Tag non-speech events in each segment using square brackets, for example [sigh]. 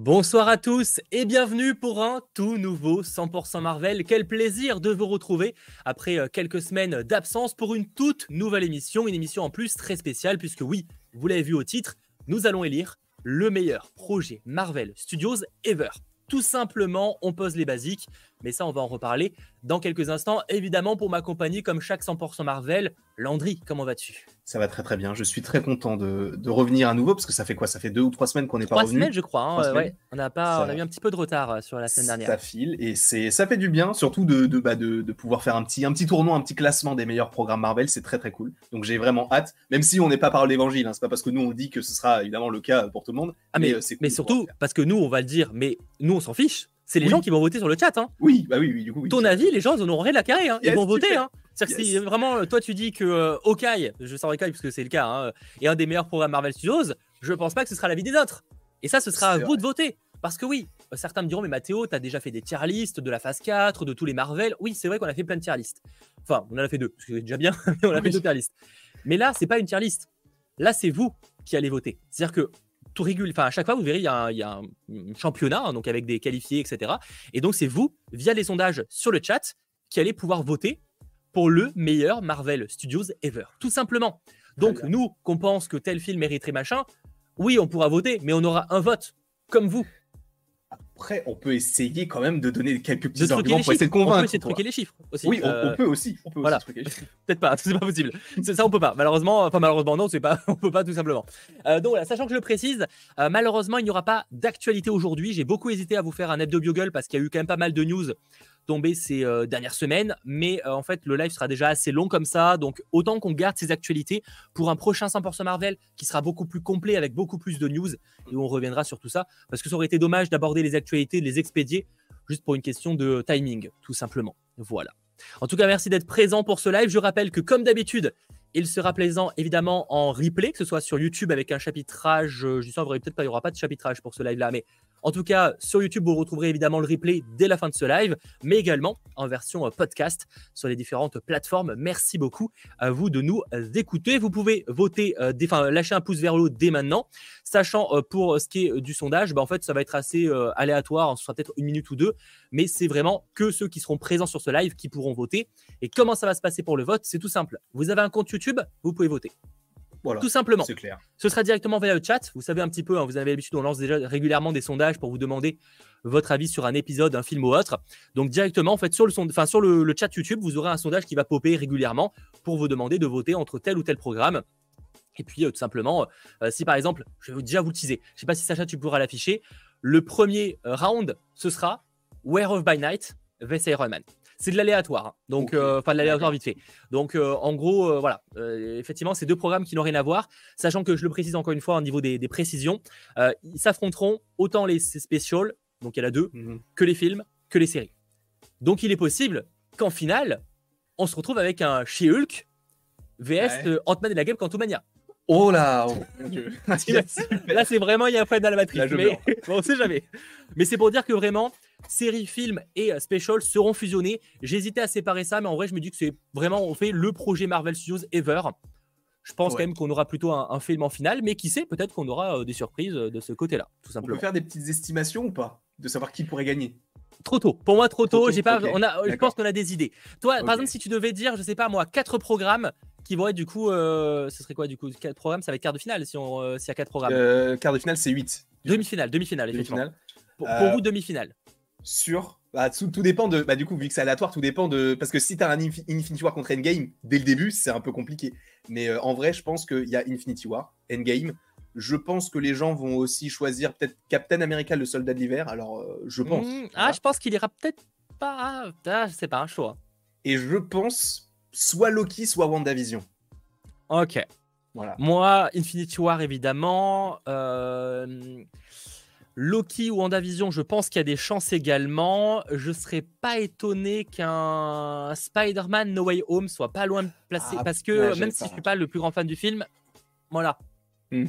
Bonsoir à tous et bienvenue pour un tout nouveau 100% Marvel. Quel plaisir de vous retrouver après euh, quelques semaines d'absence pour une toute nouvelle émission, une émission en plus très spéciale puisque oui, vous l'avez vu au titre, nous allons élire le meilleur projet Marvel Studios ever. Tout simplement, on pose les basiques, mais ça on va en reparler dans quelques instants. Évidemment, pour m'accompagner comme chaque 100% Marvel, Landry, comment vas-tu? Ça va très très bien. Je suis très content de, revenir à nouveau parce que ça fait quoi? Ça fait deux ou trois semaines qu'on n'est pas revenu. Trois semaines, je crois. Hein, on a pas, on a eu un petit peu de retard euh, sur la semaine dernière. Ça file et c'est, ça fait du bien, surtout de de, bah, de, pouvoir faire un petit, un petit tournoi, un petit classement des meilleurs programmes Marvel. C'est très très cool. Donc j'ai vraiment hâte, même si on n'est pas par l'évangile. Hein, c'est pas parce que nous on dit que ce sera évidemment le cas pour tout le monde. Ah, mais, euh, mais surtout parce que nous on va le dire, mais nous on s'en fiche c'est les gens qui vont voter sur le chat. Hein. Oui, bah oui, oui, du coup. Ton avis, les gens, ils en auront rien la carré. Hein. Ils vont voter. Hein. C'est-à-dire que si vraiment, toi, tu dis que euh, Hawkeye, je sens Hawkeye parce que c'est le cas, hein, est un des meilleurs programmes Marvel Studios, je pense pas que ce sera l'avis des autres. Et ça, ce sera à vous de voter. Parce que oui, certains me diront, mais Mathéo, t'as déjà fait des tier lists de la phase 4, de tous les Marvel. Oui, c'est vrai qu'on a fait plein de tier lists. Enfin, on en a fait deux, c'est déjà bien, [laughs] mais on a fait deux tier lists. Mais là, c'est pas une tier list. Là, c'est vous qui allez voter. C'est-à-dire que tout Enfin, à chaque fois, vous verrez, il y a un, championnat, hein, donc avec des qualifiés, etc. Et donc, c'est vous, via les sondages sur le chat, qui allez pouvoir voter pour le meilleur Marvel Studios ever. Tout simplement. Donc, nous, qu'on pense que tel film mériterait machin, oui, on pourra voter, mais on aura un vote, comme vous. Après, on peut essayer quand même de donner quelques petits arguments pour essayer de convaincre. On peut essayer de truquer les chiffres aussi. Oui, on, euh, peut aussi. On peut voilà. Peut-être pas, [laughs] c'est pas possible. ça, on peut pas. Malheureusement, enfin malheureusement non, c'est pas, [laughs] on peut pas tout simplement. Euh, donc voilà, sachant que je le précise, euh, malheureusement, il n'y aura pas d'actualité aujourd'hui. J'ai beaucoup hésité à vous faire un hebdo bugle parce qu'il y a eu quand même pas mal de news tomber ces euh, dernières semaines. Mais euh, en fait, le live sera déjà assez long comme ça. Donc, autant qu'on garde ces actualités pour un prochain 100% Marvel qui sera beaucoup plus complet avec beaucoup plus de news et on reviendra sur tout ça. Parce que ça aurait été dommage d'aborder les actualités, de les expédier juste pour une question de timing, tout simplement. Voilà. En tout cas, merci d'être présent pour ce live. Je rappelle que, comme d'habitude, il sera plaisant évidemment en replay, que ce soit sur YouTube avec un chapitrage. Euh, je sens peut-être pas, il n'y aura pas de chapitrage pour ce live-là, mais en tout cas, sur YouTube, vous retrouverez évidemment le replay dès la fin de ce live, mais également en version euh, podcast sur les différentes plateformes. Merci beaucoup à vous de nous euh, écouter. Vous pouvez voter, euh, enfin, lâcher un pouce vers le haut dès maintenant, sachant pour ce qui est du sondage, bah, en fait, ça va être assez aléatoire, ce sera peut-être une minute ou deux, mais c'est vraiment que ceux qui seront présents sur ce live qui pourront voter. Et comment ça va se passer pour le vote? C'est tout simple. Vous avez un compte YouTube, vous pouvez voter. Tout simplement. C'est clair. Ce sera directement via le chat. Vous savez un petit peu, hein, vous avez l'habitude, on lance déjà régulièrement des sondages pour vous demander votre avis sur un épisode, un film ou autre. Donc directement, en fait, sur le, enfin, sur le, chat YouTube, vous aurez un sondage qui va popper régulièrement pour vous demander de voter entre tel ou tel programme. Et puis, euh, tout simplement, euh, si par exemple, je vais déjà vous le teaser, je ne sais pas si Sacha, tu pourras l'afficher, le premier euh, round, ce sera Where of by Night vs Iron Man c'est de l'aléatoire. Hein. Donc, euh, enfin, de l'aléatoire vite fait. Donc, euh, en gros, euh, voilà. effectivement, c'est deux programmes qui n'ont rien à voir. Sachant que je le précise encore une fois au niveau des, précisions, ils s'affronteront autant les specials, donc il y en a deux, mhm. que les films, que les séries. Donc, il est possible qu'en finale, on se retrouve avec un She-Hulk VS Ant-Man et la Game Quantumania. Oh là oh, [laughs] Là, c'est vraiment, il y a un frein dans la matrice. mais bon, [laughs] on sait jamais. Mais c'est pour dire que vraiment, série, film et euh, special seront fusionnés. J'hésitais à séparer ça, mais en vrai, je me dis que c'est vraiment, on fait le projet Marvel Studios ever. Je pense quand même qu'on aura plutôt un, film en finale, mais qui sait, peut-être qu'on aura euh, des surprises euh, de ce côté-là, tout simplement. On peut faire des petites estimations ou pas De savoir qui pourrait gagner? Trop tôt. Pour moi, trop tôt. J'ai pas. On a. Je pense qu'on a des idées. Toi, par exemple, si tu devais dire, je sais pas moi, quatre programmes qui vont être du coup, ce serait quoi du coup Quatre programmes, ça va être quart de finale si on, s'il y a quatre programmes. quart de finale, c'est 8. Demi-finale, demi-finale, effectivement. pour, vous, demi-finale sur. Bah, tout, dépend de. Bah, du coup, vu que c'est aléatoire, tout dépend de. Parce que si t'as un Infinity War contre Endgame, dès le début, c'est un peu compliqué. Mais euh, en vrai, je pense qu'il y a Infinity War, Endgame. Je pense que les gens vont aussi choisir peut-être Captain America, le soldat de l'hiver. Alors, euh, je pense. Mmh, ah, je pense qu'il ira peut-être pas. Ah, c'est pas un choix. Et je pense soit Loki, soit WandaVision. Ok. Voilà. Moi, Infinity War, évidemment. Euh. Loki ou WandaVision, je pense qu'il y a des chances également. Je serais pas étonné qu'un Spider-Man No Way Home soit pas loin de placer ah, parce que même si je suis pas le plus grand fan du film, voilà. Hmm.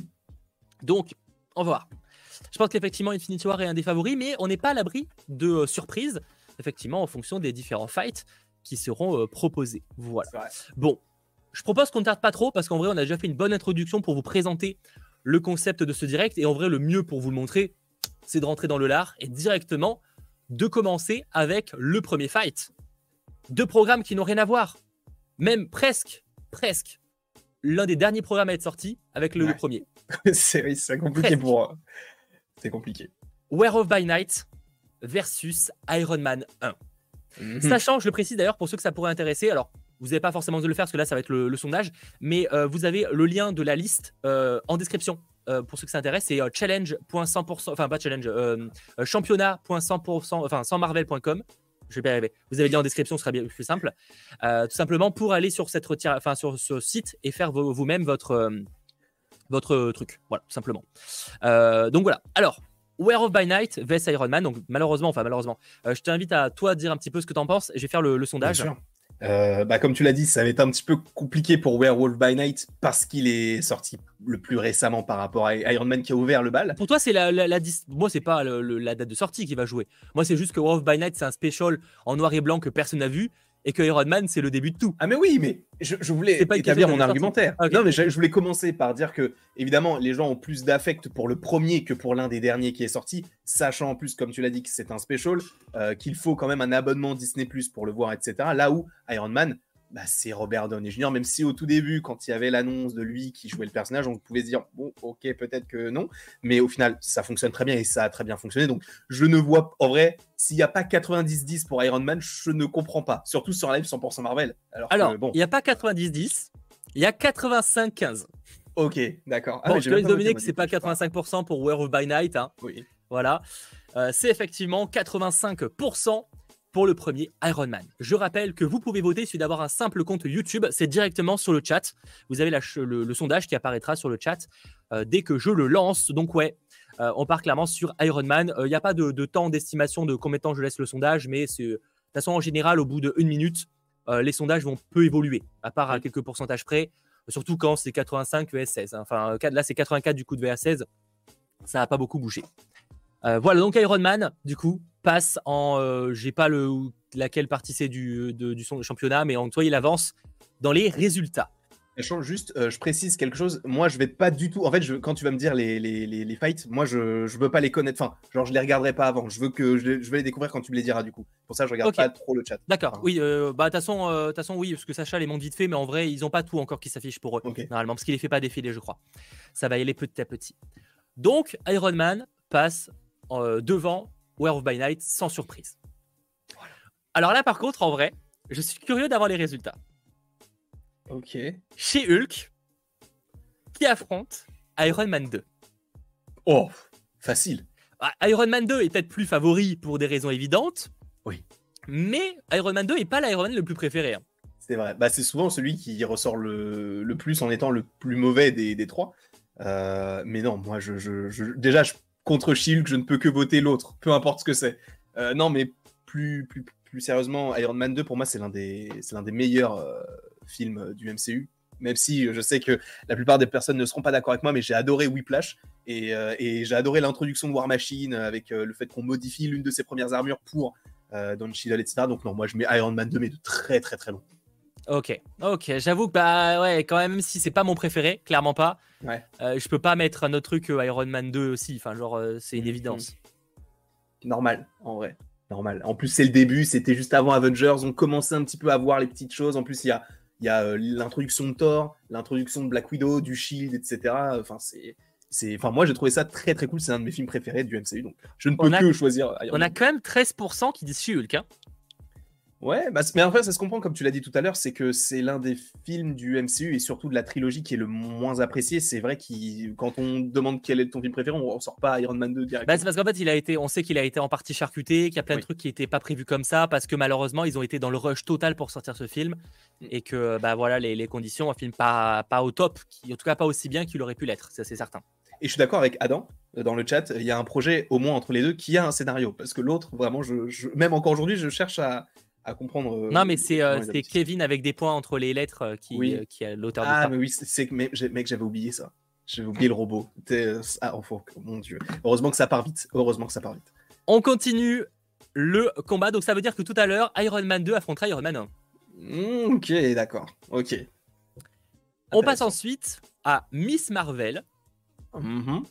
Donc, on va voir. Je pense qu'effectivement Infinity War est un des favoris, mais on n'est pas à l'abri de euh, surprises, effectivement, en fonction des différents fights qui seront euh, proposés. Voilà. Bon, je propose qu'on ne tarde pas trop parce qu'en vrai, on a déjà fait une bonne introduction pour vous présenter le concept de ce direct et en vrai, le mieux pour vous le montrer, c'est de rentrer dans le lard et directement de commencer avec le premier fight. Deux programmes qui n'ont rien à voir. Même presque, presque. L'un des derniers programmes à être sorti avec le, Ouais. premier. [laughs] c'est oui, compliqué Presque. pour. euh, C'est compliqué. Werewolf by Night versus Iron Man 1. Mhm. Sachant, je le précise d'ailleurs pour ceux que ça pourrait intéresser, alors vous n'avez pas forcément de le faire parce que là ça va être le, sondage, mais euh, vous avez le lien de la liste euh, en description. euh, pour ceux que ça intéresse, c'est euh, challenge.100%, enfin pas challenge, euh, euh, championnat.100%, enfin sans marvel.com. Je vais pas arriver. Vous avez le lien en description, ce sera bien plus simple. Tout simplement pour aller sur, cette enfin, sur ce site et faire vo- vous-même votre, votre truc. Voilà, tout simplement. Donc voilà. Alors, Werewolf by Night vs Iron Man. Donc malheureusement, enfin malheureusement, euh, je t'invite à toi dire un petit peu ce que tu en penses. Je vais faire le, le Bien sondage. sûr. Euh, bah, comme tu l'as dit, ça va être un petit peu compliqué pour Werewolf by Night parce qu'il est sorti le plus récemment par rapport à Iron Man qui a ouvert le bal. Pour toi, c'est la, la, la dis- moi, c'est pas le- le- la date de sortie qui va jouer. Moi, c'est juste que Werewolf by Night, c'est un special en noir et blanc que personne n'a vu et que Iron Man, c'est le début de tout. Ah mais oui, mais je, je voulais pas établir mon argumentaire. Ok. Non mais je, je voulais commencer par dire que évidemment les gens ont plus d'affect pour le premier que pour l'un des derniers qui est sorti, sachant en plus comme tu l'as dit que c'est un special, euh, qu'il faut quand même un abonnement Disney Plus pour le voir, etc. Là où Iron Man, bah, c'est Robert Downey Jr. Même si au tout début, quand il y avait l'annonce de lui qui jouait le personnage, on pouvait se dire bon ok peut-être que non, mais au final ça fonctionne très bien et ça a très bien fonctionné. Donc je ne vois en vrai s'il n'y a pas 90-10 pour Iron Man, je ne comprends pas. Surtout sur un live 100% Marvel. Alors, que, bon. il n'y a pas 90-10, il y a 85-15. Ok, d'accord. Ah, bon, je te noté, que c'est pas moi, du coup, 85% pour Werewolf by Night. hein. Oui. Voilà. Euh, c'est effectivement 85% pour le premier Iron Man. Je rappelle que vous pouvez voter, il suffit d'avoir un simple compte YouTube, c'est directement sur le chat. Vous avez la le, le sondage qui apparaîtra sur le chat euh, dès que je le lance. Donc ouais, euh, on part clairement sur Iron Man. Il n'y a pas de, de temps d'estimation de combien de temps je laisse le sondage, mais de toute façon en général au bout de une minute, euh, les sondages vont peu évoluer, à part à quelques pourcentages près. Surtout quand c'est 85 vs 16. hein. Enfin, euh, là c'est 84 du coup de vs 16. Ça n'a pas beaucoup bougé. Euh, voilà, donc Iron Man, du coup, passe en. euh, J'ai pas le laquelle partie c'est du, de- du son- championnat, mais en toi, il avance dans les résultats. Sachant juste, euh, je précise quelque chose. Moi, je vais pas du tout. En fait, je, quand tu vas me dire les, les, les, les fights, moi, je, je veux pas les connaître. Enfin, genre, je les regarderai pas avant. Je veux que je, vais les découvrir quand tu me les diras, du coup. Pour ça, je regarde pas trop le chat. D'accord, oui, euh, bah, de toute façon, euh, façon, oui, parce que Sacha les monte vite fait, mais en vrai, ils ont pas tout encore qui s'affiche pour eux, normalement, parce qu'il les fait pas défiler, je crois. Ça va y aller petit à petit. Donc, Iron Man passe euh, devant Werewolf by Night sans surprise. Alors là, par contre, en vrai, je suis curieux d'avoir les résultats. Ok. Chez Hulk, qui affronte Iron Man 2. Oh, facile. Ah, Iron Man 2 est peut-être plus favori pour des raisons évidentes. Oui. Mais Iron Man 2 est pas l'Iron Man le plus préféré. hein. C'est vrai. Bah, c'est souvent celui qui ressort le, le plus en étant le plus mauvais des, des trois. Euh, mais non, moi, je, je- je- déjà, je, contre Shield, je ne peux que voter l'autre, peu importe ce que c'est. Euh, non, mais plus, plus, plus sérieusement, Iron Man 2, pour moi, c'est l'un des, des meilleurs euh, films du MCU. Même si je sais que la plupart des personnes ne seront pas d'accord avec moi, mais j'ai adoré Whiplash et, euh, et j'ai adoré l'introduction de War Machine avec euh, le fait qu'on modifie l'une de ses premières armures pour euh, Don Cheadle, etc. Donc non, moi je mets Iron Man 2, mais de très très très loin. Ok, ok, j'avoue que bah ouais, quand même, même si c'est pas mon préféré, clairement pas. Ouais. euh, je peux pas mettre un autre truc Iron Man 2 aussi. Enfin, genre, euh, c'est une Mhm. évidence. Normal, en vrai. Normal. En plus, c'est le début, c'était juste avant Avengers. On commençait un petit peu à voir les petites choses. En plus, il y a, il y a euh, l'introduction de Thor, l'introduction de Black Widow, du Shield, etc. Enfin, c'est. c'est- Enfin, moi, j'ai trouvé ça très très cool. C'est un de mes films préférés du MCU. Donc, je ne peux On a- que choisir Iron On a quand même 13% qui disent She-Hulk. hein. Ouais, bah, mais en fait, ça se comprend, comme tu l'as dit tout à l'heure, c'est que c'est l'un des films du MCU et surtout de la trilogie qui est le moins apprécié. C'est vrai que quand on demande quel est ton film préféré, on ne sort pas Iron Man 2 direct. Bah, c'est parce qu'en fait, il a été, on sait qu'il a été en partie charcuté, qu'il y a plein Oui. de trucs qui n'étaient pas prévus comme ça, parce que malheureusement, ils ont été dans le rush total pour sortir ce film, Mm. et que bah voilà, les, les conditions, un film pas, pas au top, qui, en tout cas pas aussi bien qu'il aurait pu l'être, ça c'est certain. Et je suis d'accord avec Adam euh, dans le chat. Il y a un projet, au moins entre les deux, qui a un scénario. Parce que l'autre, vraiment, je, je- même encore aujourd'hui, je cherche à, à comprendre. euh, non, mais c'est euh. Kevin avec des points entre les lettres euh, qui, Oui. qui l'auteur Ah, du mais oui, c'est- mec, j'avais oublié ça. J'avais oublié le robot. Ah, enfin, mon dieu. Heureusement que ça part vite. Heureusement que ça part vite. On continue le combat, donc ça veut dire que tout à l'heure, Iron Man 2 affrontera Iron Man 1. Hmm, ok, d'accord. Ok. On passe ensuite à Miss Marvel, Mhm.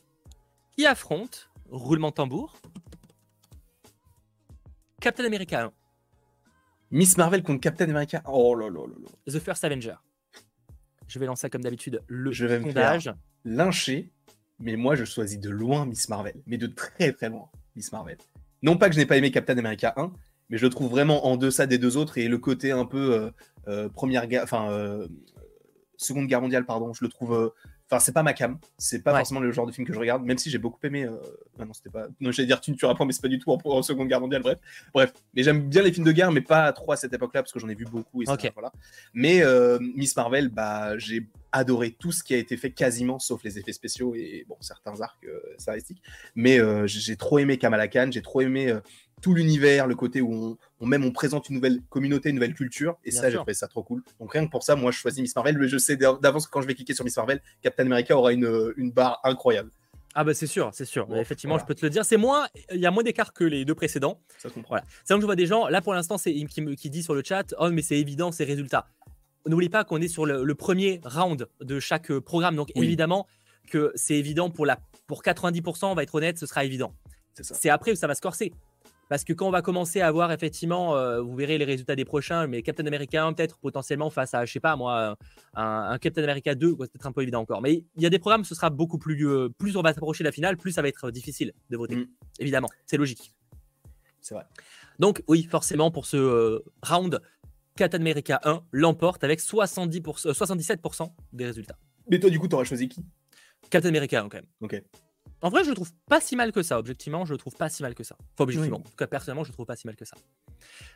qui affronte roulement de tambour. Captain America 1, Miss Marvel contre Captain America. Oh là là là là. The First Avenger. Je vais lancer comme d'habitude le Je vais me sondage. Lynché, mais moi je choisis de loin Miss Marvel, mais de très très loin Miss Marvel. Non pas que je n'ai pas aimé Captain America 1, mais je le trouve vraiment en deçà des deux autres et le côté un peu euh, euh, première guerre, enfin euh, seconde guerre mondiale, pardon, je le trouve. Enfin, c'est pas ma cam, c'est pas Ouais. forcément le genre de film que je regarde, même si j'ai beaucoup aimé. euh, ah non, c'était pas. Non, j'allais dire tu ne tueras pas, mais c'est pas du tout en, en seconde guerre mondiale, bref. Bref, mais j'aime bien les films de guerre, mais pas trop à cette époque-là, parce que j'en ai vu beaucoup. Et ça, voilà. Mais euh, Miss Marvel, bah, j'ai adoré tout ce qui a été fait quasiment, sauf les effets spéciaux et bon, certains arcs euh, scénaristiques. Mais euh, j'ai j'ai trop aimé Kamala Khan, j'ai trop aimé euh, tout l'univers, le côté où on, on même on présente une nouvelle communauté, une nouvelle culture, et Bien ça, j'ai trouvé ça trop cool. Donc rien que pour ça, moi, je choisis Miss Marvel, mais je sais d'avance que quand je vais cliquer sur Miss Marvel, Captain America aura une, euh, une barre incroyable. Ah bah c'est sûr, c'est sûr. Bon, effectivement, voilà. je peux te le dire. C'est moins, il y a moins d'écart que les deux précédents. Ça se comprend. Voilà. C'est donc je vois des gens. Là pour l'instant, c'est qui me qui dit sur le chat. Oh mais c'est évident, ces résultats. N'oublie pas qu'on est sur le, le premier round de chaque euh, programme. Donc Oui. évidemment que c'est évident pour la pour 90%. On va être honnête, ce sera évident. C'est après où ça va se corser. Parce que quand on va commencer à avoir effectivement, euh, vous verrez les résultats des prochains, mais Captain America 1 peut-être potentiellement face à, je sais pas moi, un, un Captain America 2, quoi, c'est peut-être un peu évident encore. Mais il y a des programmes, ce sera beaucoup plus, euh, plus on va s'approcher de la finale, plus ça va être difficile de voter. Mm. Évidemment, c'est logique. C'est vrai. Donc oui, forcément pour ce euh, round, Captain America 1 l'emporte avec 70%, euh, 77% des résultats. Mais toi, du coup, t'aurais choisi qui? Captain America 1 quand même. Ok. En vrai, je le trouve pas si mal que ça. Objectivement, je le trouve pas si mal que ça. Enfin, objectivement. Oui. En tout cas, personnellement, je le trouve pas si mal que ça.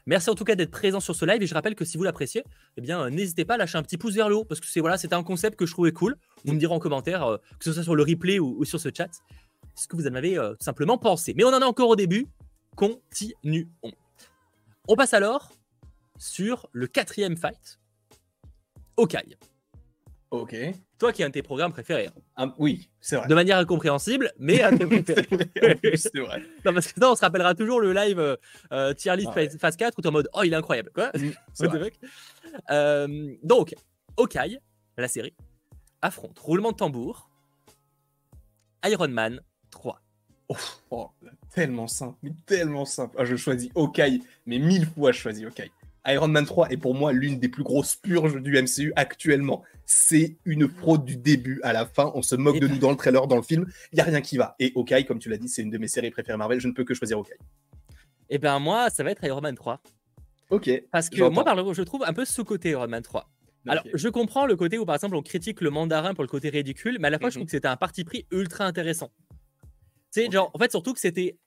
Merci en tout cas d'être présent sur ce live. Et je rappelle que si vous l'appréciez, eh bien, euh, n'hésitez pas à lâcher un petit pouce vers le haut parce que c'est voilà, c'était un concept que je trouvais cool. Vous me direz en commentaire, euh, que ce soit sur le replay ou, ou sur ce chat, ce que vous en avez euh, tout simplement pensé. Mais on en est encore au début. Continuons. On passe alors sur le quatrième fight. Hawkeye. Ok. Toi qui es un de tes programmes préférés. Ah, oui, c'est vrai. De manière incompréhensible, mais un de tes [laughs] préférés. C'est vrai. Non, parce que non, on se rappellera toujours le live euh, euh, tier list Ah ouais. phase- phase 4 où tu es en mode Oh, il est incroyable. Quoi [laughs] What the vrai. Euh, Donc, Hawkeye, la série, affronte roulement de tambour, Iron Man 3. Oh, tellement simple, mais tellement simple. Ah, je choisis Hawkeye, mais mille fois je choisis Hawkeye. Iron Man 3 est pour moi l'une des plus grosses purges du MCU actuellement. C'est une fraude du début à la fin. On se moque Et de nous dans le trailer, dans le film. Il n'y a rien qui va. Et Hawkeye, comme tu l'as dit, c'est une de mes séries préférées Marvel. Je ne peux que choisir Hawkeye. Et ben moi, ça va être Iron Man 3. Ok. Parce que moi, par le- je trouve un peu sous-côté Iron Man 3. Alors, je comprends le côté où, par exemple, on critique le mandarin pour le côté ridicule, mais à la fois, je Mhm. trouve que c'était un parti pris ultra intéressant. Sais, genre, en fait, surtout que c'était.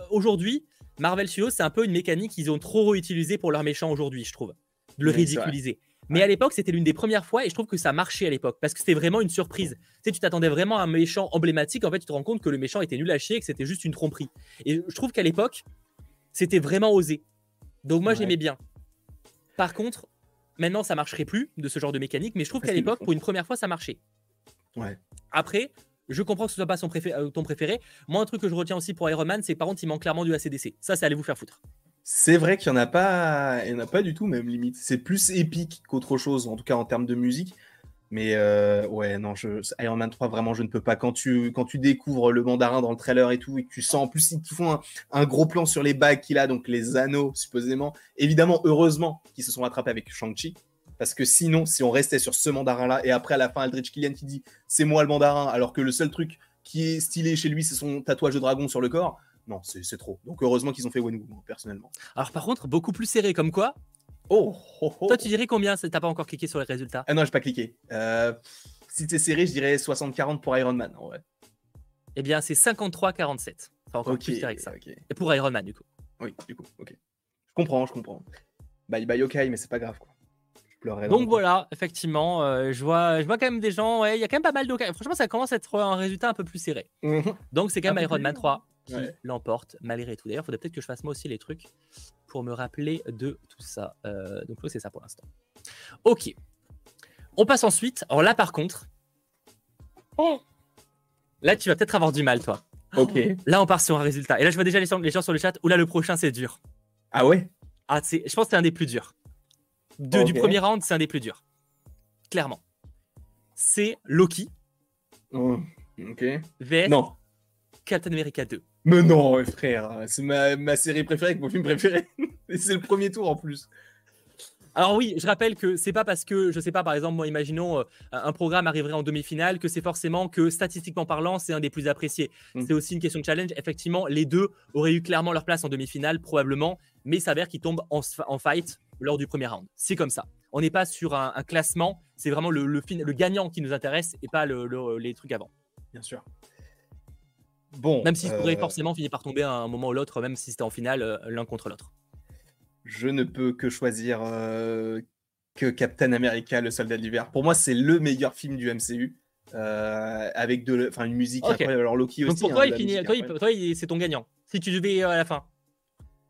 euh, Aujourd'hui, Marvel Studios, c'est un peu une mécanique qu'ils ont trop réutilisée pour leurs méchants aujourd'hui, je trouve. De le Oui, ridiculiser. Mais à l'époque, c'était l'une des premières fois, et je trouve que ça marchait à l'époque, parce que c'était vraiment une surprise. Tu sais, tu t'attendais vraiment à un méchant emblématique, en fait, tu te rends compte que le méchant était nul à chier, et que c'était juste une tromperie. Et je trouve qu'à l'époque, c'était vraiment osé. Donc moi, Ouais. j'aimais bien. Par contre, maintenant, ça marcherait plus de ce genre de mécanique, mais je trouve qu'à l'époque, pour une première fois, ça marchait. Ouais. Après, je comprends que ce soit pas son euh, ton préféré. Moi, un truc que je retiens aussi pour Iron Man, c'est par contre, il manque clairement du ACDC. Ça, c'est allez vous faire foutre. C'est vrai qu'il n'y en a pas, en a pas du tout même limite. C'est plus épique qu'autre chose, en tout cas en termes de musique. Mais euh, ouais, non, je, Iron Man 3, vraiment, je ne peux pas. Quand tu, quand tu découvres le mandarin dans le trailer et tout, et que tu sens en plus, ils font un, un gros plan sur les bagues qu'il a, donc les anneaux, supposément. Évidemment, heureusement qu'ils se sont rattrapés avec Shang-Chi. Parce que sinon, si on restait sur ce mandarin-là, et après à la fin, Aldrich Killian qui dit c'est moi le mandarin, alors que le seul truc qui est stylé chez lui, c'est son tatouage de dragon sur le corps. Non, c'est trop. Donc heureusement qu'ils ont fait Wenwu, personnellement. Alors, par contre, beaucoup plus serré, comme quoi. Oh, oh, oh. Toi, tu dirais combien? T'as pas encore cliqué sur les résultats? Ah non, j'ai pas cliqué. Euh, si c'est serré, je dirais 60-40 pour Iron Man. en vrai. Eh bien, c'est 53-47. Enfin, encore Ok, plus serré que ça. Et pour Iron Man, du coup. Oui, du coup, ok. Je comprends, je comprends. Bye bye, ok, mais c'est pas grave, quoi. Donc voilà, effectivement, euh, je, vois, je vois quand même des gens. Ouais, il y a quand même pas mal de. Franchement, ça commence à être un résultat un peu plus serré. Mhm. Donc c'est quand même Iron Man 3 qui Ouais. l'emporte malgré tout. D'ailleurs, il faudrait peut-être que je fasse moi aussi les trucs pour me rappeler de tout ça. Euh, donc c'est ça pour l'instant. Ok. On passe ensuite. Alors là, par contre, là, tu vas peut-être avoir du mal, toi. Ok. Là, on part sur un résultat. Et là, je vois déjà les gens, les gens sur le chat. Ou là, le prochain, c'est dur. Ah ouais? Ah, c'est- je pense que c'est un des plus durs. De- Du premier round, c'est un des plus durs. Clairement. C'est Loki Mhm. Ok. vs Non. Captain America 2. Mais non, frère, c'est ma, ma série préférée, mon film préféré. [laughs] Et c'est le premier tour en plus. Alors oui, je rappelle que c'est pas parce que, je sais pas, par exemple, moi, imaginons euh, un programme arriverait en demi-finale que c'est forcément que statistiquement parlant, c'est un des plus appréciés. Mm. C'est aussi une question de challenge. Effectivement, les deux auraient eu clairement leur place en demi-finale, probablement, mais il s'avère qu'ils tombent en, en fight lors du premier round. C'est comme ça. On n'est pas sur un, un classement, c'est vraiment le, le, fin- le gagnant qui nous intéresse et pas le- le- les trucs avant. Bien sûr. Bon. Même s'ils euh, pourraient forcément finir par tomber à un moment ou l'autre, même si c'était en finale euh, l'un contre l'autre. je ne peux que choisir euh, que Captain America, le soldat de l'hiver. Pour moi, c'est le meilleur film du MCU. euh, avec de, une musique Ok. incroyable. Alors Loki Donc aussi. pour toi, hein, il finit, toi, il- incroyable. toi, il- c'est ton gagnant. Si tu devais euh, à la fin.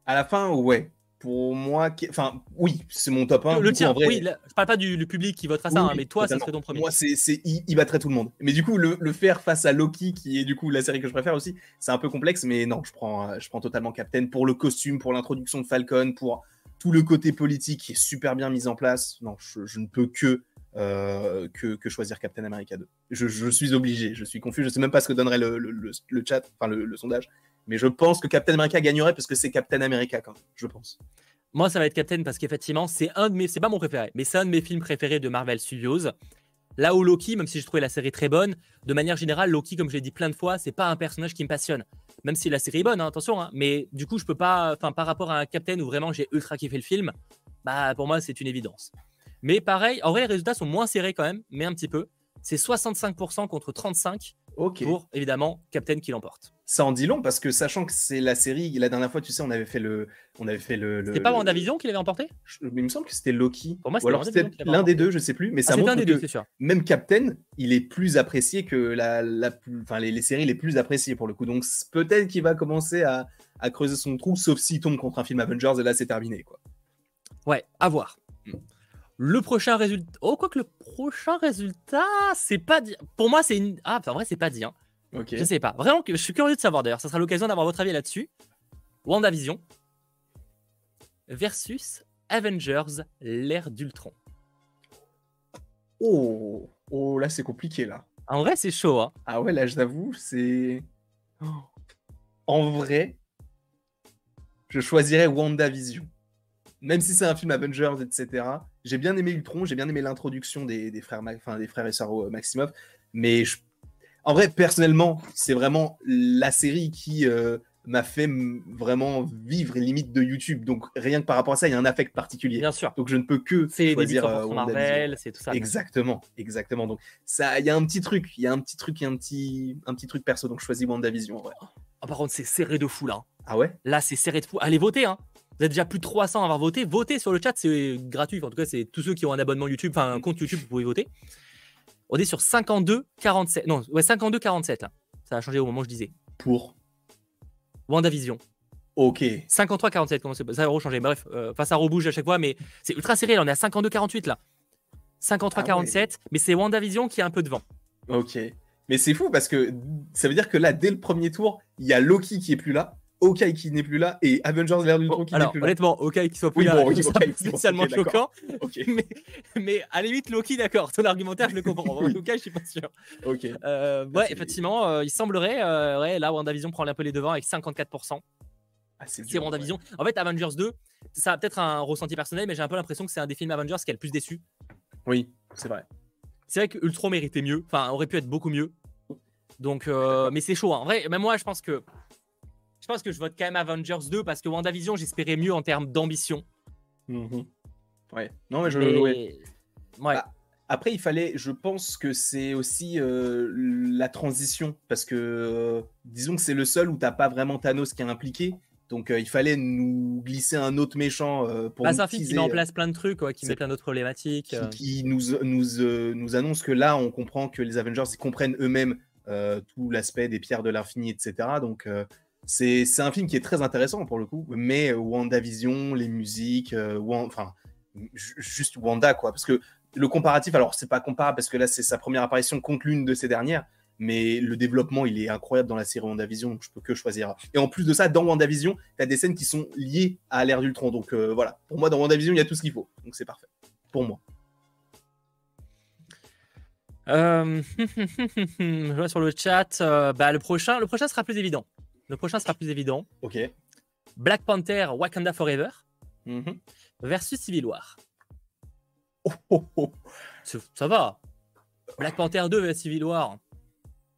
À la fin, ouais. Pour moi, qui- enfin, oui, c'est mon top 1. le tien, vrai, oui, là, je parle pas du le public qui votera ça, Oui, hein, mais toi, ça serait ton premier. Moi, c'est, il, il battrait tout le monde. Mais du coup, le, le faire face à Loki, qui est du coup la série que je préfère aussi, c'est un peu complexe. Mais non, je prends, je prends totalement Captain pour le costume, pour l'introduction de Falcon, pour tout le côté politique qui est super bien mis en place. Non, je, je ne peux que, euh, que, que choisir Captain America 2. Je, je suis obligé, je suis confus. Je sais même pas ce que donnerait le, le, chat, enfin le sondage. Mais je pense que Captain America gagnerait parce que c'est Captain America quand même, je pense. Moi, ça va être Captain parce qu'effectivement, c'est un de mes, c'est pas mon préféré, mais c'est un de mes films préférés de Marvel Studios. Là où Loki, même si je trouvais la série très bonne, de manière générale, Loki, comme je l'ai dit plein de fois, c'est pas un personnage qui me passionne. Même si la série est bonne, hein, attention, hein, mais du coup, je peux pas, enfin, par rapport à un Captain où vraiment j'ai ultra kiffé le film, bah pour moi, c'est une évidence. Mais pareil, en vrai, les résultats sont moins serrés quand même, mais un petit peu. C'est 65% contre 35 Ok. pour évidemment Captain qui l'emporte. Ça en dit long parce que sachant que c'est la série, la dernière fois, tu sais, on avait fait le, on avait fait le. C'était pas WandaVision qui l'avait emporté? Je- il me semble que c'était Loki. Pour moi, c'était l'un des deux, je sais plus. Mais Ah, ça montre un des que deux, sûr. même Captain, il est plus apprécié que la, la plus- enfin les, les séries les plus appréciées pour le coup. Donc peut-être qu'il va commencer à, à creuser son trou, sauf s'il tombe contre un film Avengers et là c'est terminé quoi. Ouais, à voir. Hmm. Le prochain résultat. Oh, quoi que le prochain résultat, c'est pas dit. Pour moi, c'est une. Ah, en vrai, c'est pas dit. hein. Ok. Je sais pas. Vraiment, je suis curieux de savoir d'ailleurs. Ça sera l'occasion d'avoir votre avis là-dessus. WandaVision versus Avengers, l'ère d'Ultron. Oh, oh là c'est compliqué là. En vrai, c'est chaud. Hein. Ah ouais là j'avoue c'est. Oh. En vrai, je choisirais WandaVision. Même si c'est un film Avengers, etc. J'ai bien aimé Ultron, j'ai bien aimé l'introduction des, des frères, enfin, des frères et sœurs euh, Maximoff. Mais je- en vrai, personnellement, c'est vraiment la série qui euh, m'a fait vraiment vivre les limites de YouTube. Donc rien que par rapport à ça, il y a un affect particulier. Bien sûr. Donc je ne peux que C'est les débuts choisir 100% euh. Marvel, c'est tout ça. Exactement, exactement. Donc ça, il y a un petit truc, il y a un petit truc, il y a un petit, un petit truc perso. Donc je choisis WandaVision en vrai. Ah, par contre, c'est serré de fou là. Ah ouais? Là, c'est serré de fou. Allez voter. Hein. Vous êtes déjà plus de 300 à avoir voté. Votez sur le chat, c'est gratuit. En tout cas, c'est tous ceux qui ont un abonnement YouTube, enfin un compte YouTube, vous pouvez voter. On est sur 52 47. Non, ouais, 52 47 là. Ça a changé au moment où je disais. Pour. WandaVision. Ok. 53 47 comment c'est ça a rechangé. Bref, euh, enfin ça rebouge à chaque fois mais c'est ultra serré, là, on est à 52 48 là. 53 Ah ouais. 47, mais c'est WandaVision qui est un peu devant. Ok. Mais c'est fou parce que ça veut dire que là, dès le premier tour, il y a Loki qui est plus là, Hawkeye qui n'est plus là et Avengers l'ère d'Ultron Bon, qui n'est plus là. honnêtement, OK qu'il soit plus Oui, là, bon, oui, je trouve ok, ça [laughs] bon, spécialement choquant. Ok. [laughs] mais, mais à la limite Loki d'accord, ton argumentaire je le comprends. En tout cas, je suis pas sûr. Ok. Euh, ouais, effectivement, euh, il semblerait, euh, ouais, là, WandaVision prend un peu les devants avec 54%. Ah, c'est WandaVision. En fait, Avengers 2, ça a peut-être un ressenti personnel, mais j'ai un peu l'impression que c'est un des films Avengers qui a le plus déçu. ouais. Oui, c'est vrai. C'est vrai que Ultron méritait mieux, enfin, aurait pu être beaucoup mieux. Donc, euh, mais c'est chaud. hein. En vrai, même moi, je pense que. Je pense que je vote quand même Avengers 2 parce que WandaVision, j'espérais mieux en termes d'ambition. Mhm. Ouais. Non, mais je. Mais- ouais. Ouais. Ah, Après, il fallait, je pense que c'est aussi euh, la transition, parce que euh, disons que c'est le seul où t'as pas vraiment Thanos qui est impliqué, donc euh, il fallait nous glisser un autre méchant pour Bah, c'est un film qui met en place plein de trucs, qui met plein d'autres problématiques. qui, qui nous, nous, nous annonce que là, on comprend que les Avengers ils comprennent eux-mêmes tout l'aspect des pierres de l'infini, etc. Donc c'est un film qui est très intéressant pour le coup, mais WandaVision, les musiques, euh, enfin ju- juste Wanda quoi, parce que le comparatif, alors c'est pas comparable parce que là c'est sa première apparition contre l'une de ces dernières, mais le développement il est incroyable dans la série WandaVision, donc je peux que choisir. Et en plus de ça, dans WandaVision, tu as des scènes qui sont liées à l'ère d'Ultron, donc euh, voilà, pour moi dans WandaVision il y a tout ce qu'il faut, donc c'est parfait pour moi. Euh, [laughs] je vois sur le chat, bah, le, prochain, le prochain sera plus évident. Le prochain sera plus évident. Ok. Black Panther Wakanda Forever Mhm. versus Civil War. Oh, oh, oh. Ça va. Black Panther 2 versus Civil War.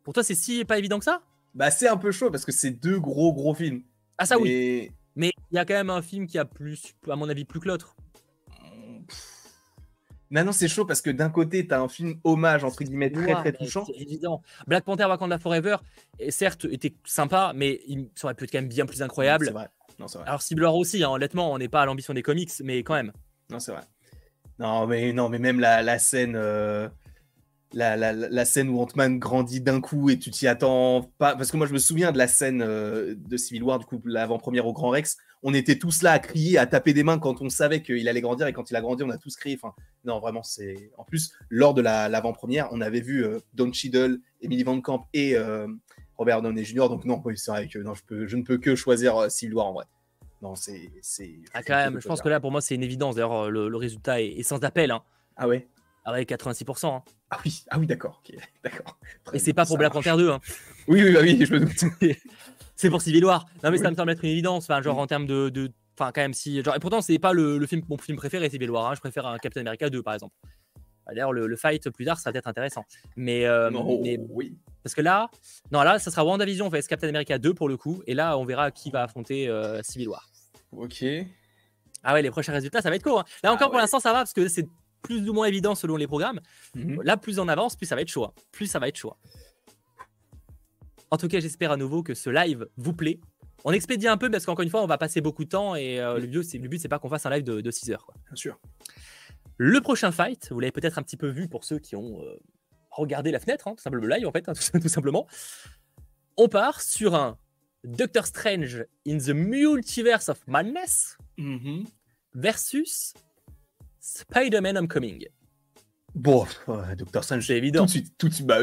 Pour toi, c'est si pas évident que ça? Bah, c'est un peu chaud parce que c'est deux gros gros films. Ah, ça oui. Mais il y a quand même un film qui a plus, à mon avis, plus que l'autre. Maintenant, c'est chaud parce que d'un côté, t'as un film hommage, entre guillemets, très très touchant. C'est évident. Black Panther Wakanda Forever, et certes, était sympa, mais il ça aurait pu être quand même bien plus C'est incroyable. vrai. Non, c'est vrai. Alors, Civil War aussi, hein, honnêtement, on n'est pas à l'ambition des comics, mais quand même. Non, c'est vrai. Non, mais non, mais même la, la scène, euh, la- la scène où Ant-Man grandit d'un coup et tu t'y attends pas. Parce que moi, je me souviens de la scène euh, de Civil War, du coup, l'avant-première au Grand Rex. On était tous là à crier, à taper des mains quand on savait qu'il allait grandir et quand il a grandi, on a tous crié. Enfin, non, vraiment, c'est. En plus, lors de la- l'avant-première, on avait vu euh, Don Cheadle, Emily Van Camp et euh, Robert Downey Jr. Donc non, oui, c'est vrai que non, je, peux, je ne peux que choisir euh, Civil War en vrai. Non, c'est. Ah, quand même, je pense que là, pour moi, c'est une évidence. D'ailleurs, le, le résultat est, est sans appel. Hein. Ah ouais? Ah ouais, 86%. hein. Ah oui, ah oui, d'accord. Et c'est pas pour Black. Panther 2. hein. Oui, oui, bah oui, je me doute. [laughs] c'est pour Civil War. Non, mais ça me semble être une évidence. Enfin, genre en termes de. de- Enfin, quand même, si. Genre, et pourtant, c'est pas le, le film, mon film préféré, Civil War. hein. Je préfère un Captain America 2, par exemple. D'ailleurs, le, le fight plus tard sera peut-être intéressant. Mais, euh, Non, mais- oui. parce que là, non, là, ça sera WandaVision vs Captain America 2 pour le coup. Et là, on verra qui va affronter euh, Civil War. Ok. Ah ouais, les prochains résultats, ça va être court. hein. Là encore, Ah pour l'instant, ça va parce que c'est plus ou moins évident selon les programmes. Mhm. Là, plus on avance, plus ça va être chaud. hein. Plus ça va être chaud. En tout cas, j'espère à nouveau que ce live vous plaît. On expédie un peu parce qu'encore une fois, on va passer beaucoup de temps et euh, le, but, le but, c'est pas qu'on fasse un live de, de 6 heures. quoi. Bien sûr. Le prochain fight, vous l'avez peut-être un petit peu vu pour ceux qui ont euh, regardé la fenêtre, hein, tout simplement le live en fait, hein, [laughs] tout, tout simplement. On part sur un Doctor Strange in the Multiverse of Madness Mhm. versus Spider-Man Homecoming. Bon, [laughs] Doctor Strange, C'est tout évident. de suite, tout de suite. Bah,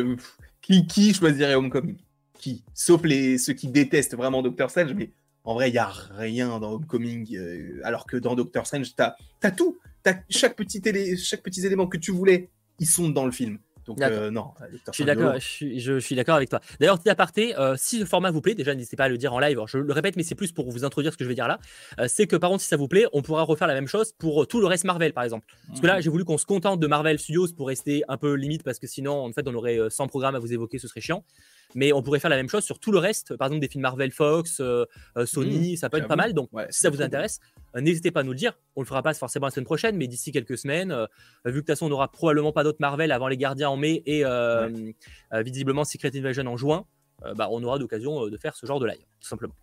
qui, qui choisirait Homecoming? Qui Sauf les, ceux qui détestent vraiment Doctor Strange, mais en vrai, il n'y a rien dans Homecoming, euh, alors que dans Doctor Strange, tu as, tout. T'as chaque petit, élé- chaque petit élément que tu voulais, ils sont dans le film. Donc, euh, non, Je suis d'accord, non. je suis, je suis d'accord avec toi. D'ailleurs, petit aparté, euh, si ce format vous plaît, déjà n'hésitez pas à le dire en live. Alors, je le répète, mais c'est plus pour vous introduire ce que je vais dire là. Euh, c'est que par contre, si ça vous plaît, on pourra refaire la même chose pour tout le reste Marvel, par exemple. Parce que là, j'ai voulu qu'on se contente de Marvel Studios pour rester un peu limite, parce que sinon, en fait, on aurait euh, 100 programmes à vous évoquer, ce serait chiant. Mais on pourrait faire la même chose sur tout le reste, par exemple des films Marvel Fox, euh, euh, Sony, ça peut être pas mal. Donc, Ouais, si ça vous intéresse, euh, n'hésitez pas à nous le dire. On le fera pas forcément la semaine prochaine, mais d'ici quelques semaines, euh, vu que de toute façon, on n'aura probablement pas d'autres Marvel avant les Gardiens en mai et visiblement Secret Invasion en juin, bah, on aura l'occasion euh, de faire ce genre de live, tout simplement.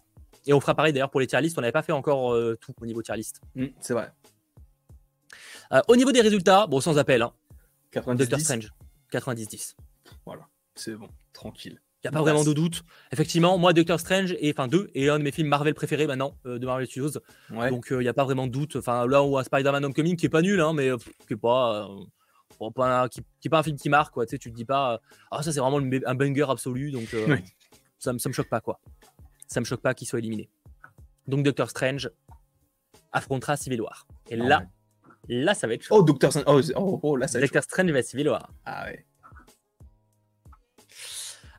Et on fera pareil d'ailleurs pour les tier lists. On n'avait pas fait encore tout au niveau tier list. Mm, c'est vrai. Au niveau des résultats, bon, sans appel, hein, 90 Doctor Strange, 90-10. c'est bon, tranquille. Il n'y a pas vraiment de doute. Effectivement, moi, Doctor Strange, est, enfin deux, est un de mes films Marvel préférés maintenant euh, de Marvel Studios. Ouais. Donc il n'y a pas vraiment de doute. Enfin là où un Spider-Man Homecoming qui est pas nul, hein, mais pff, qui est pas, euh, bon, pas un, qui, qui est pas un film qui marque quoi. Tu sais, tu te dis pas, euh, ah ça c'est vraiment un banger absolu. Donc euh, ça, ça me choque pas quoi. Ça me choque pas qu'il soit éliminé. Donc Doctor Strange affrontera Civil War. Et Ah là, ouais. là ça va être chaud. Oh, Doctor Strange. Oh, oh, oh, là, ça va être. Doctor Strange va Civil War. Ah ouais.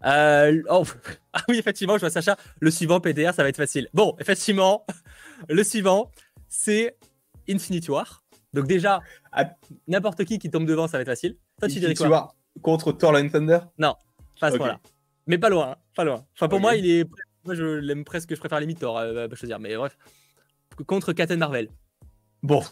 Euh, oh, [laughs] ah oui, effectivement, je vois Sacha. Le suivant, PDR, ça va être facile. Bon, effectivement, [laughs] le suivant, c'est Infinity War. Donc déjà, Ah. n'importe qui qui tombe devant, ça va être facile. Toi, tu dirais quoi? War contre Thor Love and Thunder? Pas à ce point-là. Mais pas loin, hein, pas loin. Enfin, pour moi, il est. Moi, je l'aime presque. Je préfère limite Thor, euh, à choisir. Mais bref, contre Captain Marvel. Bon,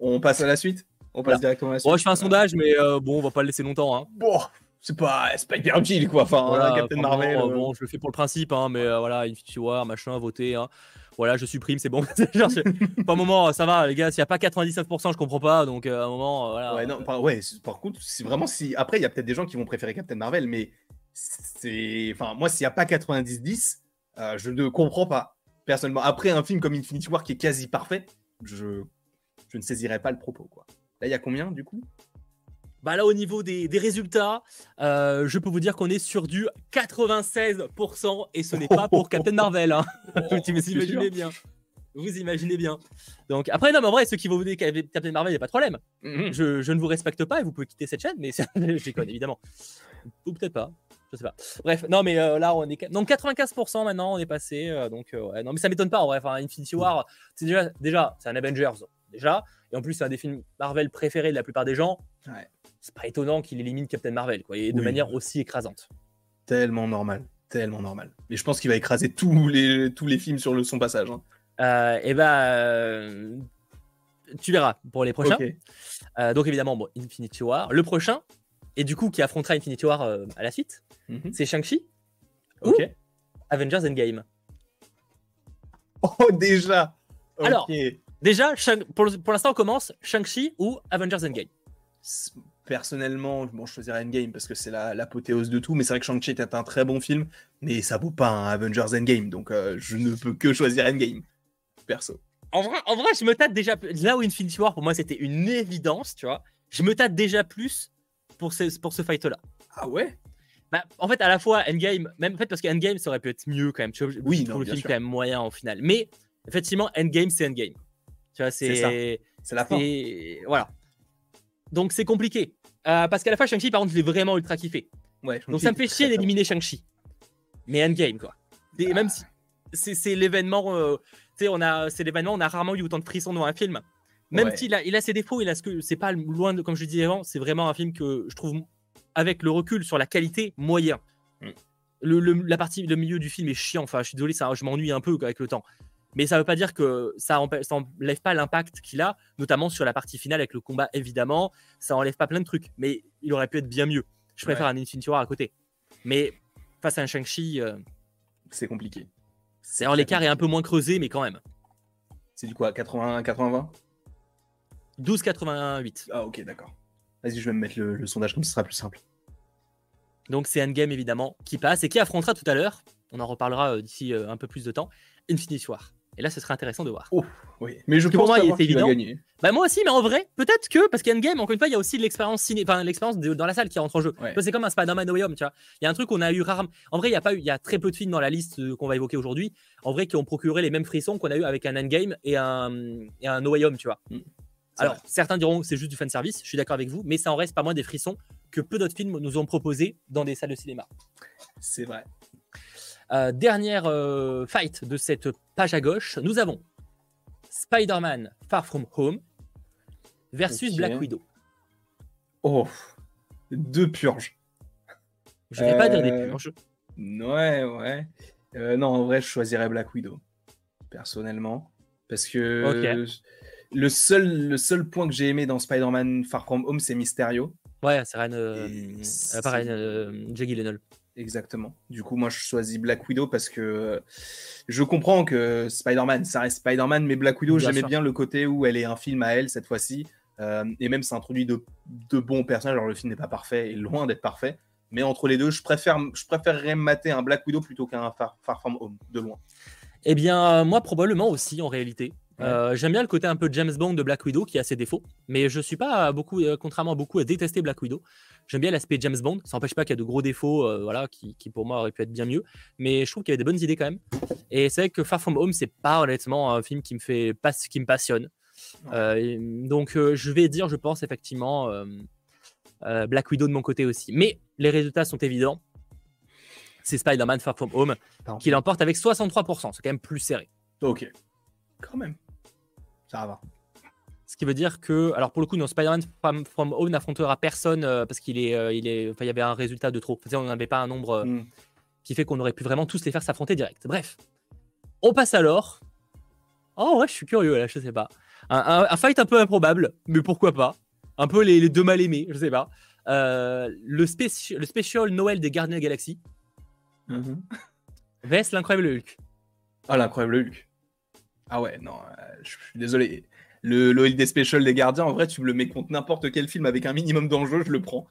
on passe à la suite? On passe Voilà. directement à la suite Bon, je fais un sondage, mais euh, bon, on va pas le laisser longtemps. Hein. Bon, c'est pas, pas hyper utile quoi. Enfin, Voilà, Captain Marvel. bon, euh, bon, je le fais pour le principe, hein, mais euh, voilà, Infinity War, machin, voter. Hein. Voilà, je supprime, c'est bon. [laughs] Genre, je- pas un moment, ça va, les gars. S'il n'y a pas 99%, je comprends pas. Donc, euh, à un moment, euh, voilà. Ouais, non, par, ouais, c'est- par contre, c'est vraiment si. Après, il y a peut-être des gens qui vont préférer Captain Marvel, mais c'est. Enfin, moi, s'il n'y a pas 90-10, euh, je ne comprends pas, personnellement. Après un film comme Infinity War qui est quasi parfait, je, je ne saisirais pas le propos, quoi. Là, il y a combien, du coup? Bah là, au niveau des, des résultats, euh, je peux vous dire qu'on est sur du 96% et ce n'est pas pour Captain Marvel. Hein. [laughs] vous imaginez bien. Vous imaginez bien. Donc, après, non, mais en vrai, ceux qui vont voter Captain Marvel, il n'y a pas de problème. Mhm. Je, je ne vous respecte pas et vous pouvez quitter cette chaîne, mais c'est- [laughs] je déconne évidemment. Ou peut-être pas. Je sais pas. Bref, non, mais euh, là, on est. Donc 95% maintenant, on est passé. euh, donc, ouais. non, mais ça m'étonne pas en vrai. Enfin, Infinity War, c'est déjà, déjà c'est un Avengers, déjà. Et en plus, c'est un des films Marvel préférés de la plupart des gens. Ouais. C'est pas étonnant qu'il élimine Captain Marvel, quoi, et de Oui. manière aussi écrasante. Tellement normal. Tellement normal. Et je pense qu'il va écraser tous les, tous les films sur le, son passage. hein. Euh, et bah, tu verras pour les prochains. Euh, donc évidemment, bon, Infinity War. Le prochain, et du coup, qui affrontera Infinity War euh, à la suite, Mhm. c'est Shang-Chi, Ok. Avengers Endgame. Oh, déjà Alors. Déjà, pour l'instant, on commence Shang-Chi ou Avengers Endgame. Personnellement, bon, je choisirais Endgame parce que c'est la- l'apothéose de tout, mais c'est vrai que Shang-Chi était un très bon film, mais ça vaut pas un Avengers Endgame, donc euh, je ne peux que choisir Endgame. Perso. En vrai, en vrai, je me tâte déjà. Là où Infinity War, pour moi, c'était une évidence, tu vois. Je me tâte déjà plus pour ce, pour ce fight-là. Ah ouais? Bah, en fait, à la fois Endgame, même en fait, parce qu'Endgame, ça aurait pu être mieux quand même. Tu vois, Oui, non, le film sûr. quand même moyen au final. Mais effectivement, Endgame, c'est Endgame. Tu vois, C'est ça. c'est. La fin. Voilà. Donc, c'est compliqué. Euh, parce qu'à la fois, Shang-Chi, par contre, je l'ai vraiment ultra kiffé. Ouais, Donc ça me fait chier d'éliminer Shang-Chi. Mais Endgame, quoi. Et Ah. même si c'est l'événement, euh, tu sais, on a, c'est l'événement, on a rarement eu autant de frissons dans un film. Même Ouais. s'il a, il a ses défauts, il a ce que, c'est pas loin de, comme je disais avant, c'est vraiment un film que je trouve, avec le recul sur la qualité, moyen. Mm. Le, le- la partie, le milieu du film est chiant. Enfin, je suis désolé, ça, je m'ennuie un peu avec le temps. Mais ça veut pas dire que ça empê- ça enlève pas l'impact qu'il a, notamment sur la partie finale avec le combat, évidemment. Ça enlève pas plein de trucs, mais il aurait pu être bien mieux. Je préfère un Infinity War à côté. Mais face à un Shang-Chi, euh, C'est compliqué. c'est alors l'écart est un peu moins creusé, mais quand même. C'est du quoi 80, 80, 12,88. Ah ok, d'accord. Vas-y, je vais me mettre le, le sondage comme ça sera plus simple. Donc c'est Endgame évidemment qui passe et qui affrontera tout à l'heure. On en reparlera euh, d'ici euh, un peu plus de temps. Infinity War. Et là, ce serait intéressant de voir. Oui, mais je Que pour pense moi, il va évident. gagner. Bah moi aussi, mais en vrai, peut-être que parce qu'Endgame, encore une fois, il y a aussi l'expérience ciné, enfin l'expérience dans la salle qui rentre en jeu. Ouais. C'est comme un Spider-Man No Way Home, tu vois. Il y a un truc qu'on a eu rarement. En vrai, il y a pas eu, il y a très peu de films dans la liste euh, qu'on va évoquer aujourd'hui. En vrai, qui ont procuré les mêmes frissons qu'on a eu avec un Endgame et un et un No Way Home, tu vois. Mm. Alors vrai. certains diront que c'est juste du fan service. Je suis d'accord avec vous, mais ça en reste pas moins des frissons que peu d'autres films nous ont proposés dans des salles de cinéma. C'est vrai. Euh, dernière euh, fight de cette page à gauche, nous avons Spider-Man Far From Home versus. Black Widow. Oh, deux purges. Je vais pas dire des Euh, purges. Ouais, ouais. Non, en vrai, je choisirais Black Widow, personnellement. Parce que le, seul, le seul point que j'ai aimé dans Spider-Man Far From Home, c'est Mysterio. Ouais, c'est Ryan, euh, Et euh, Exactement. Du coup, moi, je choisis Black Widow parce que euh, je comprends que Spider-Man, ça reste Spider-Man, mais Black Widow, j'aimais bien le côté où elle est un film à elle cette fois-ci. Euh, et même, ça introduit de, de bons personnages. Alors, le film n'est pas parfait et loin d'être parfait. Mais entre les deux, je, préfère, je préférerais mater un Black Widow plutôt qu'un Far, Far From Home, de loin. Eh bien, euh, moi, probablement aussi, en réalité. Euh, J'aime bien le côté un peu James Bond de Black Widow qui a ses défauts, mais je suis pas beaucoup, euh, contrairement à beaucoup, à détester Black Widow. J'aime bien l'aspect James Bond. Ça n'empêche pas qu'il y a de gros défauts, euh, voilà, qui, qui pour moi auraient pu être bien mieux. Mais je trouve qu'il y avait des bonnes idées quand même. Et c'est vrai que Far From Home, c'est pas honnêtement un film qui me fait pas, qui me passionne. Euh, et donc, euh, je vais dire, je pense effectivement euh, euh, Black Widow de mon côté aussi. Mais les résultats sont évidents. C'est Spider-Man Far From Home Pardon. qui l'emporte avec 63%. C'est quand même plus serré. Ok. Quand même. Ça va. Ce qui veut dire que, alors pour le coup, non, Spider-Man From, From Home n'affrontera personne euh, parce qu'il est, euh, il est, enfin, il y avait un résultat de trop. Enfin, on n'avait pas un nombre euh, Mm. qui fait qu'on aurait pu vraiment tous les faire s'affronter direct. Bref, on passe alors. Oh ouais, je suis curieux là, je sais pas. Un, un- un fight un peu improbable, mais pourquoi pas. Un peu les, les deux mal aimés, je sais pas. Le, spéci- le spécial Noël des Gardiens de la Galaxie Mhm. vs l'incroyable Hulk. Ah, l'incroyable Hulk. Ah ouais, non, euh, je suis désolé. Le l'OLD Special des Gardiens, en vrai, tu me le mets contre n'importe quel film avec un minimum d'enjeu, je le prends.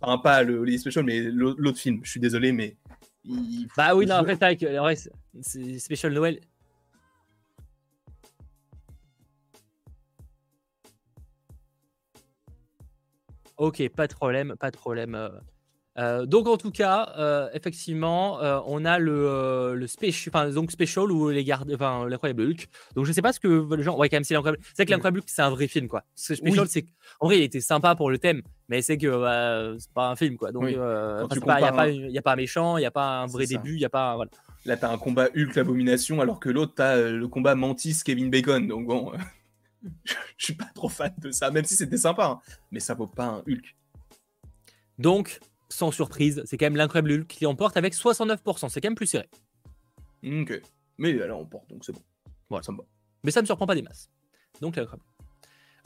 Enfin, pas le OLD Special, mais l'au- l'autre film. Je suis désolé, mais. il- Bah oui, non, après, en vrai, c'est- spécial Noël. Ok, pas de problème, pas de problème. Euh, donc en tout cas, euh, effectivement, euh, on a le, le special, enfin donc special ou les gardes, enfin l'incroyable Hulk. Donc je sais pas ce que les gens, ouais quand même c'est l'incroyable. C'est que Oui. l'incroyable Hulk c'est un vrai film quoi. Ce special c'est en vrai il était sympa pour le thème, mais c'est que euh, c'est pas un film quoi. Donc Oui. il y a compares pas, un- une- il y a pas un méchant, il y a pas un vrai début, il y a pas un- voilà. Là, t'as un combat Hulk l'abomination, alors que l'autre, t'as le combat Mantis Kevin Bacon. Donc bon, [laughs] je suis pas trop fan de ça, même si c'était sympa. hein. Mais ça vaut pas un Hulk. Donc sans surprise, c'est quand même l'incroyable Hulk qui l'emporte avec 69%. C'est quand même plus serré. Ok. Mais là, on porte, donc c'est bon. Voilà. Ça me va. Mais ça me surprend pas des masses. Donc l'incroyable.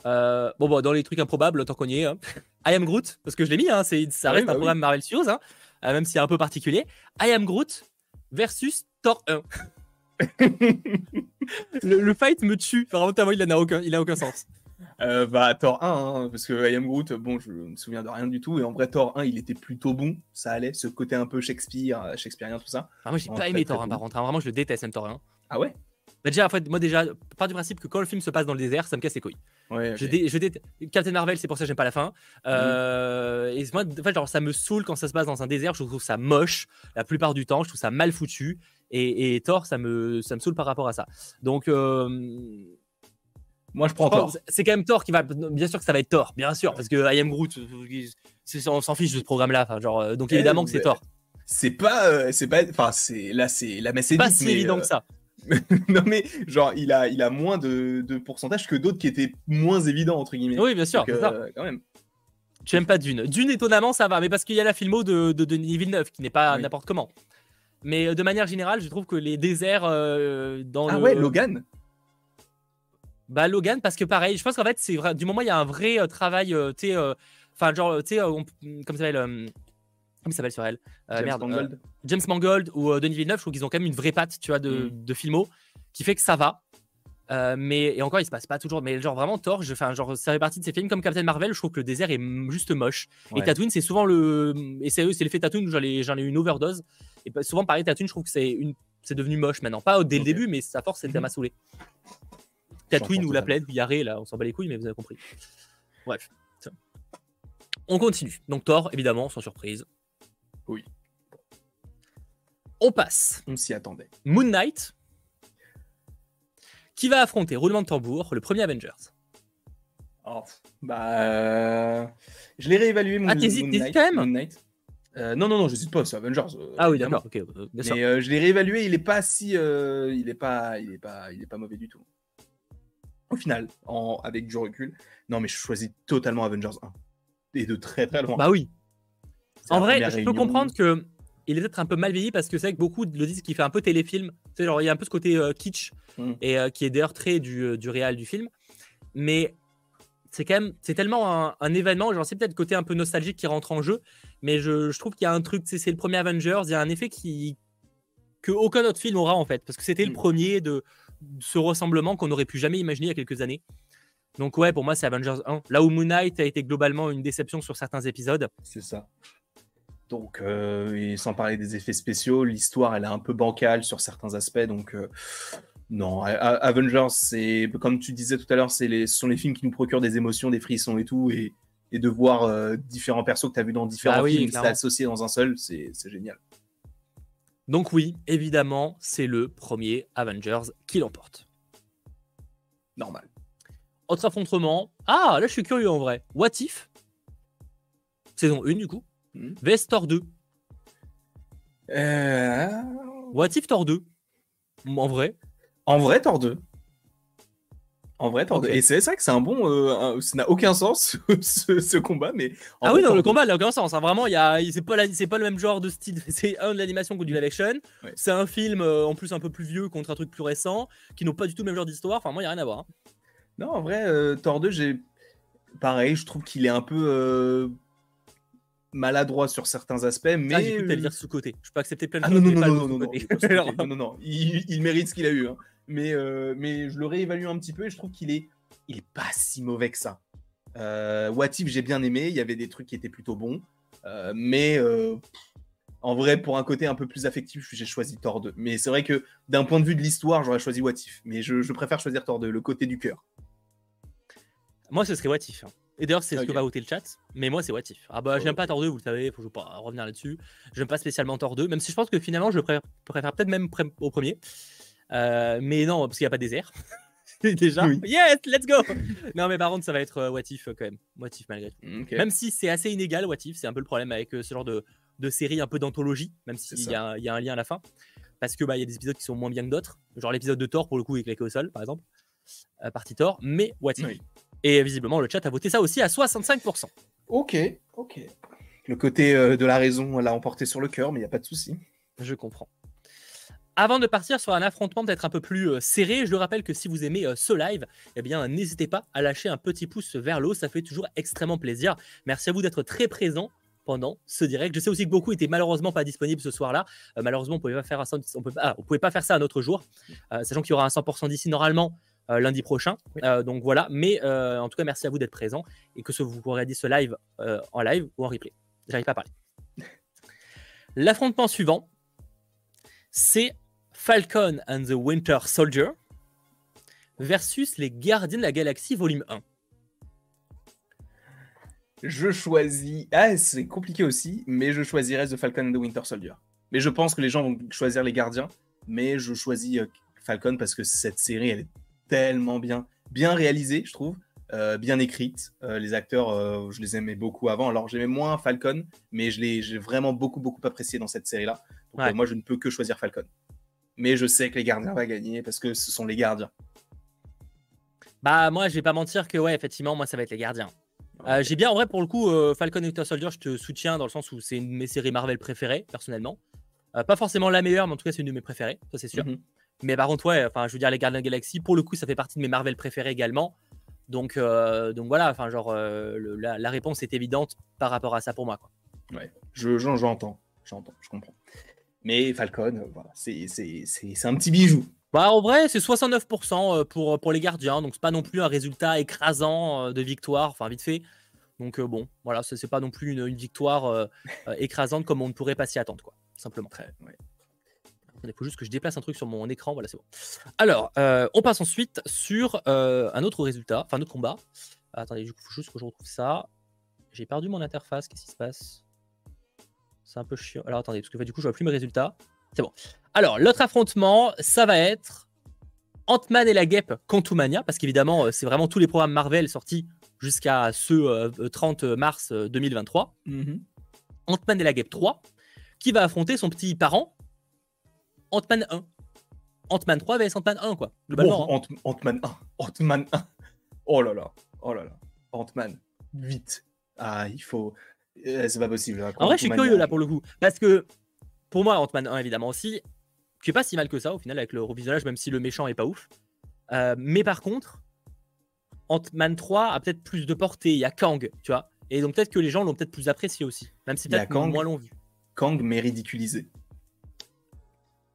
Euh, bon, bon, dans les trucs improbables, tant qu'on y est, hein. I am Groot, parce que je l'ai mis, hein, c'est, ça Ah reste oui, bah un oui. programme Marvel Studios, hein, euh, même s'il est un peu particulier. I am Groot versus Thor 1. [laughs] le, le fight me tue, vraiment, tellement il n'a aucun, il a aucun sens. Euh, bah, Thor 1, hein, parce que I Am Groot, bon, je me souviens de rien du tout. Et en vrai, Thor 1, il était plutôt bon. Ça allait, ce côté un peu Shakespeare, euh, shakespearien, tout ça. Ah, moi, j'ai pas aimé Thor 1, bon. par contre, hein, vraiment, je le déteste, même Thor 1. Ah ouais? Bah, déjà, en fait, moi, déjà, part du principe que quand le film se passe dans le désert, ça me casse les couilles. Ouais, ok. Je, dé- je déteste- Captain Marvel, c'est pour ça que j'aime pas la fin. Euh, Et moi, en fait, genre, ça me saoule quand ça se passe dans un désert. Je trouve ça moche la plupart du temps. Je trouve ça mal foutu. Et, et Thor, ça me, ça me saoule par rapport à ça. Donc, euh, Moi, je prends Thor. c'est quand même Thor qui va. Bien sûr que ça va être Thor, bien sûr, parce que I Am Groot, euh, on s'en fiche de ce programme-là. Genre, euh, donc Eh, évidemment que c'est Thor. C'est pas. euh, c'est pas. Enfin, c'est. Là, c'est. La messe Pas si mais, évident euh, que ça. [laughs] non, mais genre, il a, il a moins de, de pourcentage que d'autres qui étaient moins évidents, entre guillemets. Oui, bien sûr. Donc, c'est ça. quand même. Tu aimes pas Dune. Dune, étonnamment, ça va, mais parce qu'il y a la filmo de, de Denis Villeneuve qui n'est pas Oui. n'importe comment. Mais de manière générale, je trouve que les déserts euh, dans Ah le. ouais, Logan Bah Logan, parce que pareil, je pense qu'en fait, c'est vrai, du moment où il y a un vrai euh, travail, euh, tu sais, euh, enfin, genre, tu sais, euh, on- comme ça s'appelle, euh, comment il s'appelle sur elle Euh, James merde, euh, Mangold James Mangold ou euh, Denis Villeneuve, je trouve qu'ils ont quand même une vraie patte, tu vois, de, Mm. de filmo, qui fait que ça va. Euh, mais et encore, il se passe pas toujours. Mais genre vraiment Thor, je, enfin, genre ça fait partie de ces films comme Captain Marvel. Je trouve que le désert est juste moche. Et. Tatooine, c'est souvent le, et c'est c'est l'effet Tatooine où j'en ai, eu une overdose. Et pas- souvent pareil, Tatooine, je trouve que c'est une, c'est devenu moche maintenant. Pas dès le début, mais sa force, c'était à Mhm. m'a saoulé. Tatooine ou la planète Yaré, là, on s'en bat les couilles, mais vous avez compris. Bref. On continue. Donc Thor, évidemment, sans surprise. Oui. On passe. On s'y attendait. Moon Knight, qui va affronter, roulement de tambour, le premier Avengers. Oh, bah. euh, Je l'ai réévalué, Ah, t'hésites- Moon t'hésites Knight- quand même Moon Knight. Euh, non, non, non, j'hésite pas, c'est Avengers. euh, Ah oui, d'accord, ok, euh. Mais je l'ai réévalué, il est pas si. il, est pas, il, est pas, il est pas mauvais du tout. Au final, en, avec du recul, non, mais je choisis totalement Avengers 1. Et de très très loin. Bah oui. En vrai, je peux comprendre que il est peut-être un peu mal vieilli parce que c'est vrai que beaucoup le disent qu'il fait un peu téléfilm. Tu sais, genre, il y a un peu ce côté euh, kitsch Mm. et euh, qui est d'ailleurs très du, euh, du réel du film. Mais c'est quand même, c'est tellement un, un événement. Genre, c'est peut-être le côté un peu nostalgique qui rentre en jeu. Mais je, je trouve qu'il y a un truc, c'est le premier Avengers. Il y a un effet qui que aucun autre film aura en fait, parce que c'était le Mm. premier de ce ressemblement qu'on n'aurait pu jamais imaginer il y a quelques années. Donc ouais, pour moi c'est Avengers 1. Là où Moon Knight a été globalement une déception sur certains épisodes. C'est ça. Donc, euh, et sans parler des effets spéciaux, l'histoire, elle est un peu bancale sur certains aspects. Donc, euh, non, A- Avengers, c'est comme tu disais tout à l'heure, ce sont les films qui nous procurent des émotions, des frissons et tout. Et, et de voir euh, différents persos que tu as vus dans différents Bah oui, films s'associer dans un seul, c'est génial. Donc oui, évidemment, c'est le premier Avengers qui l'emporte. Normal. Autre affrontement. Ah, là je suis curieux en vrai. What If? Saison 1 du coup. VS Thor 2. Euh, What If Thor 2 En vrai. En vrai, Thor 2. En vrai, Thor Ok. 2. Et c'est vrai que c'est un bon. euh, un- ça n'a aucun sens, [laughs] ce, ce combat, mais. ah vrai, oui, non, le 2. combat n'a aucun sens. hein. Vraiment, il y a, c'est pas, la- c'est pas le même genre de style. [laughs] C'est un de l'animation que du live action. Ouais. C'est un film euh, en plus un peu plus vieux contre un truc plus récent, qui n'ont pas du tout le même genre d'histoire. Enfin, moi, il n'y a rien à voir. hein. Non, en vrai, euh, Thor 2, j'ai. Pareil, je trouve qu'il est un peu euh, maladroit sur certains aspects, mais. Ah, j'ai cru t'allais dire sous-côté. Je peux accepter plein de Ah choses, non, non, non, non, non, non, non, non, non, non, non, il, il mérite ce qu'il a eu. hein. Mais, euh, mais je le réévalue un petit peu et je trouve qu'il est, il est pas si mauvais que ça. Euh, What If, j'ai bien aimé, il y avait des trucs qui étaient plutôt bons, euh, mais euh, en vrai, pour un côté un peu plus affectif, j'ai choisi Thor 2. Mais c'est vrai que d'un point de vue de l'histoire, j'aurais choisi What If, mais je, je préfère choisir Thor 2, le côté du cœur. Moi, ce serait What If. hein. Et d'ailleurs, c'est ce que va voter le chat. Mais moi, c'est What If. Ah bah, j'aime pas Thor 2, vous le savez, faut je vais pas revenir là-dessus. J'aime pas spécialement Thor 2, même si je pense que finalement, je préfère peut-être même au premier. Euh, mais non, parce qu'il n'y a pas de désert. [laughs] Déjà. Oui. Yes, let's go Non, mais par contre, ça va être euh, What If euh, quand même. What If malgré tout. Ok. Même si c'est assez inégal, What If, c'est un peu le problème avec ce genre de, de série un peu d'anthologie, même s'il y, y a un lien à la fin. Parce que bah, y a des épisodes qui sont moins bien que d'autres. Genre l'épisode de Thor, pour le coup, est claqué au sol, par exemple. Euh, partie Thor, mais What If? Oui. Et visiblement, le chat a voté ça aussi à 65%. Ok, ok. Le côté euh, de la raison l'a emporté sur le cœur, mais il n'y a pas de souci. Je comprends. Avant de partir sur un affrontement peut-être un peu plus euh, serré, je le rappelle que si vous aimez euh, ce live, eh bien n'hésitez pas à lâcher un petit pouce vers le haut, ça fait toujours extrêmement plaisir. Merci à vous d'être très présents pendant ce direct. Je sais aussi que beaucoup étaient malheureusement pas disponibles ce soir-là. Euh, malheureusement, on pouvait pas faire ça, on peut, ah, on pouvait pas faire ça un autre jour, sachant qu'il y aura un 100% d'ici normalement lundi prochain. Donc voilà, mais en tout cas, merci à vous d'être présents et que ce, vous regardez ce live en live ou en replay. J'arrive pas à parler. [laughs] L'affrontement suivant, c'est Falcon and the Winter Soldier versus les Gardiens de la Galaxie volume 1. Je choisis. Ah, c'est compliqué aussi, mais je choisirais The Falcon and the Winter Soldier. Mais je pense que les gens vont choisir les gardiens, mais je choisis euh, Falcon parce que cette série, elle est tellement bien, bien réalisée, je trouve, euh, bien écrite. Euh, les acteurs, euh, je les aimais beaucoup avant. Alors j'aimais moins Falcon, mais je l'ai j'ai vraiment beaucoup, beaucoup apprécié dans cette série-là. Donc Ouais. moi, je ne peux que choisir Falcon. Mais je sais que les gardiens vont gagner parce que ce sont les gardiens. Bah moi je vais pas mentir que ouais effectivement moi ça va être les Gardiens. Euh, J'ai bien en vrai pour le coup euh, Falcon et Winter Soldier je te soutiens dans le sens où c'est une de mes séries Marvel préférées personnellement. Euh, pas forcément la meilleure mais en tout cas c'est une de mes préférées ça c'est sûr. Mhm. Mais par contre ouais enfin je veux dire les Gardiens de la Galaxie pour le coup ça fait partie de mes Marvel préférés également. Donc donc voilà enfin genre le- la, la réponse est évidente par rapport à ça pour moi quoi. Ouais, je, j'en- j'entends, j'entends, je comprends. Mais Falcon, euh, voilà, c'est, un petit bijou. Bah, en vrai, c'est 69% pour, pour les gardiens, donc c'est pas non plus un résultat écrasant euh, de victoire, enfin vite fait. Donc euh, bon, voilà, c'est pas non plus une, une victoire euh, euh, écrasante comme on ne pourrait pas s'y attendre, quoi, simplement. Très, ouais. Il faut juste que je déplace un truc sur mon écran, voilà, c'est bon. Alors, euh, on passe ensuite sur euh, un autre résultat, enfin un autre combat. Attendez, il faut juste que je retrouve ça. J'ai perdu mon interface, qu'est-ce qui se passe? C'est un peu chiant. Alors attendez, parce que du coup, je vois plus mes résultats. C'est bon. Alors, l'autre affrontement, ça va être Ant-Man et la Guêpe Quantumania, parce qu'évidemment, euh, c'est vraiment tous les programmes Marvel sortis jusqu'à ce euh, 30 mars euh, 2023. Ant-Man et la Guêpe 3, qui va affronter son petit parent, Ant-Man 1. Ant-Man 3 vs Ant-Man 1, quoi. Globalement. Hein. Ant- Ant-Man 1. [laughs] Ant-Man 1. Oh là là. Oh là là. Ant-Man. Vite. Ah, il faut. Euh, c'est pas possible. là. En vrai, je suis curieux là pour le coup. Parce que pour moi, Ant-Man 1, évidemment aussi, qui est pas si mal que ça au final avec le revisionnage, même si le méchant est pas ouf. Euh, mais par contre, Ant-Man 3 a peut-être plus de portée. Il y a Kang, tu vois. Et donc peut-être que les gens l'ont peut-être plus apprécié aussi. Même si peut-être Kang. moins l'ont vu. Kang, mais ridiculisé.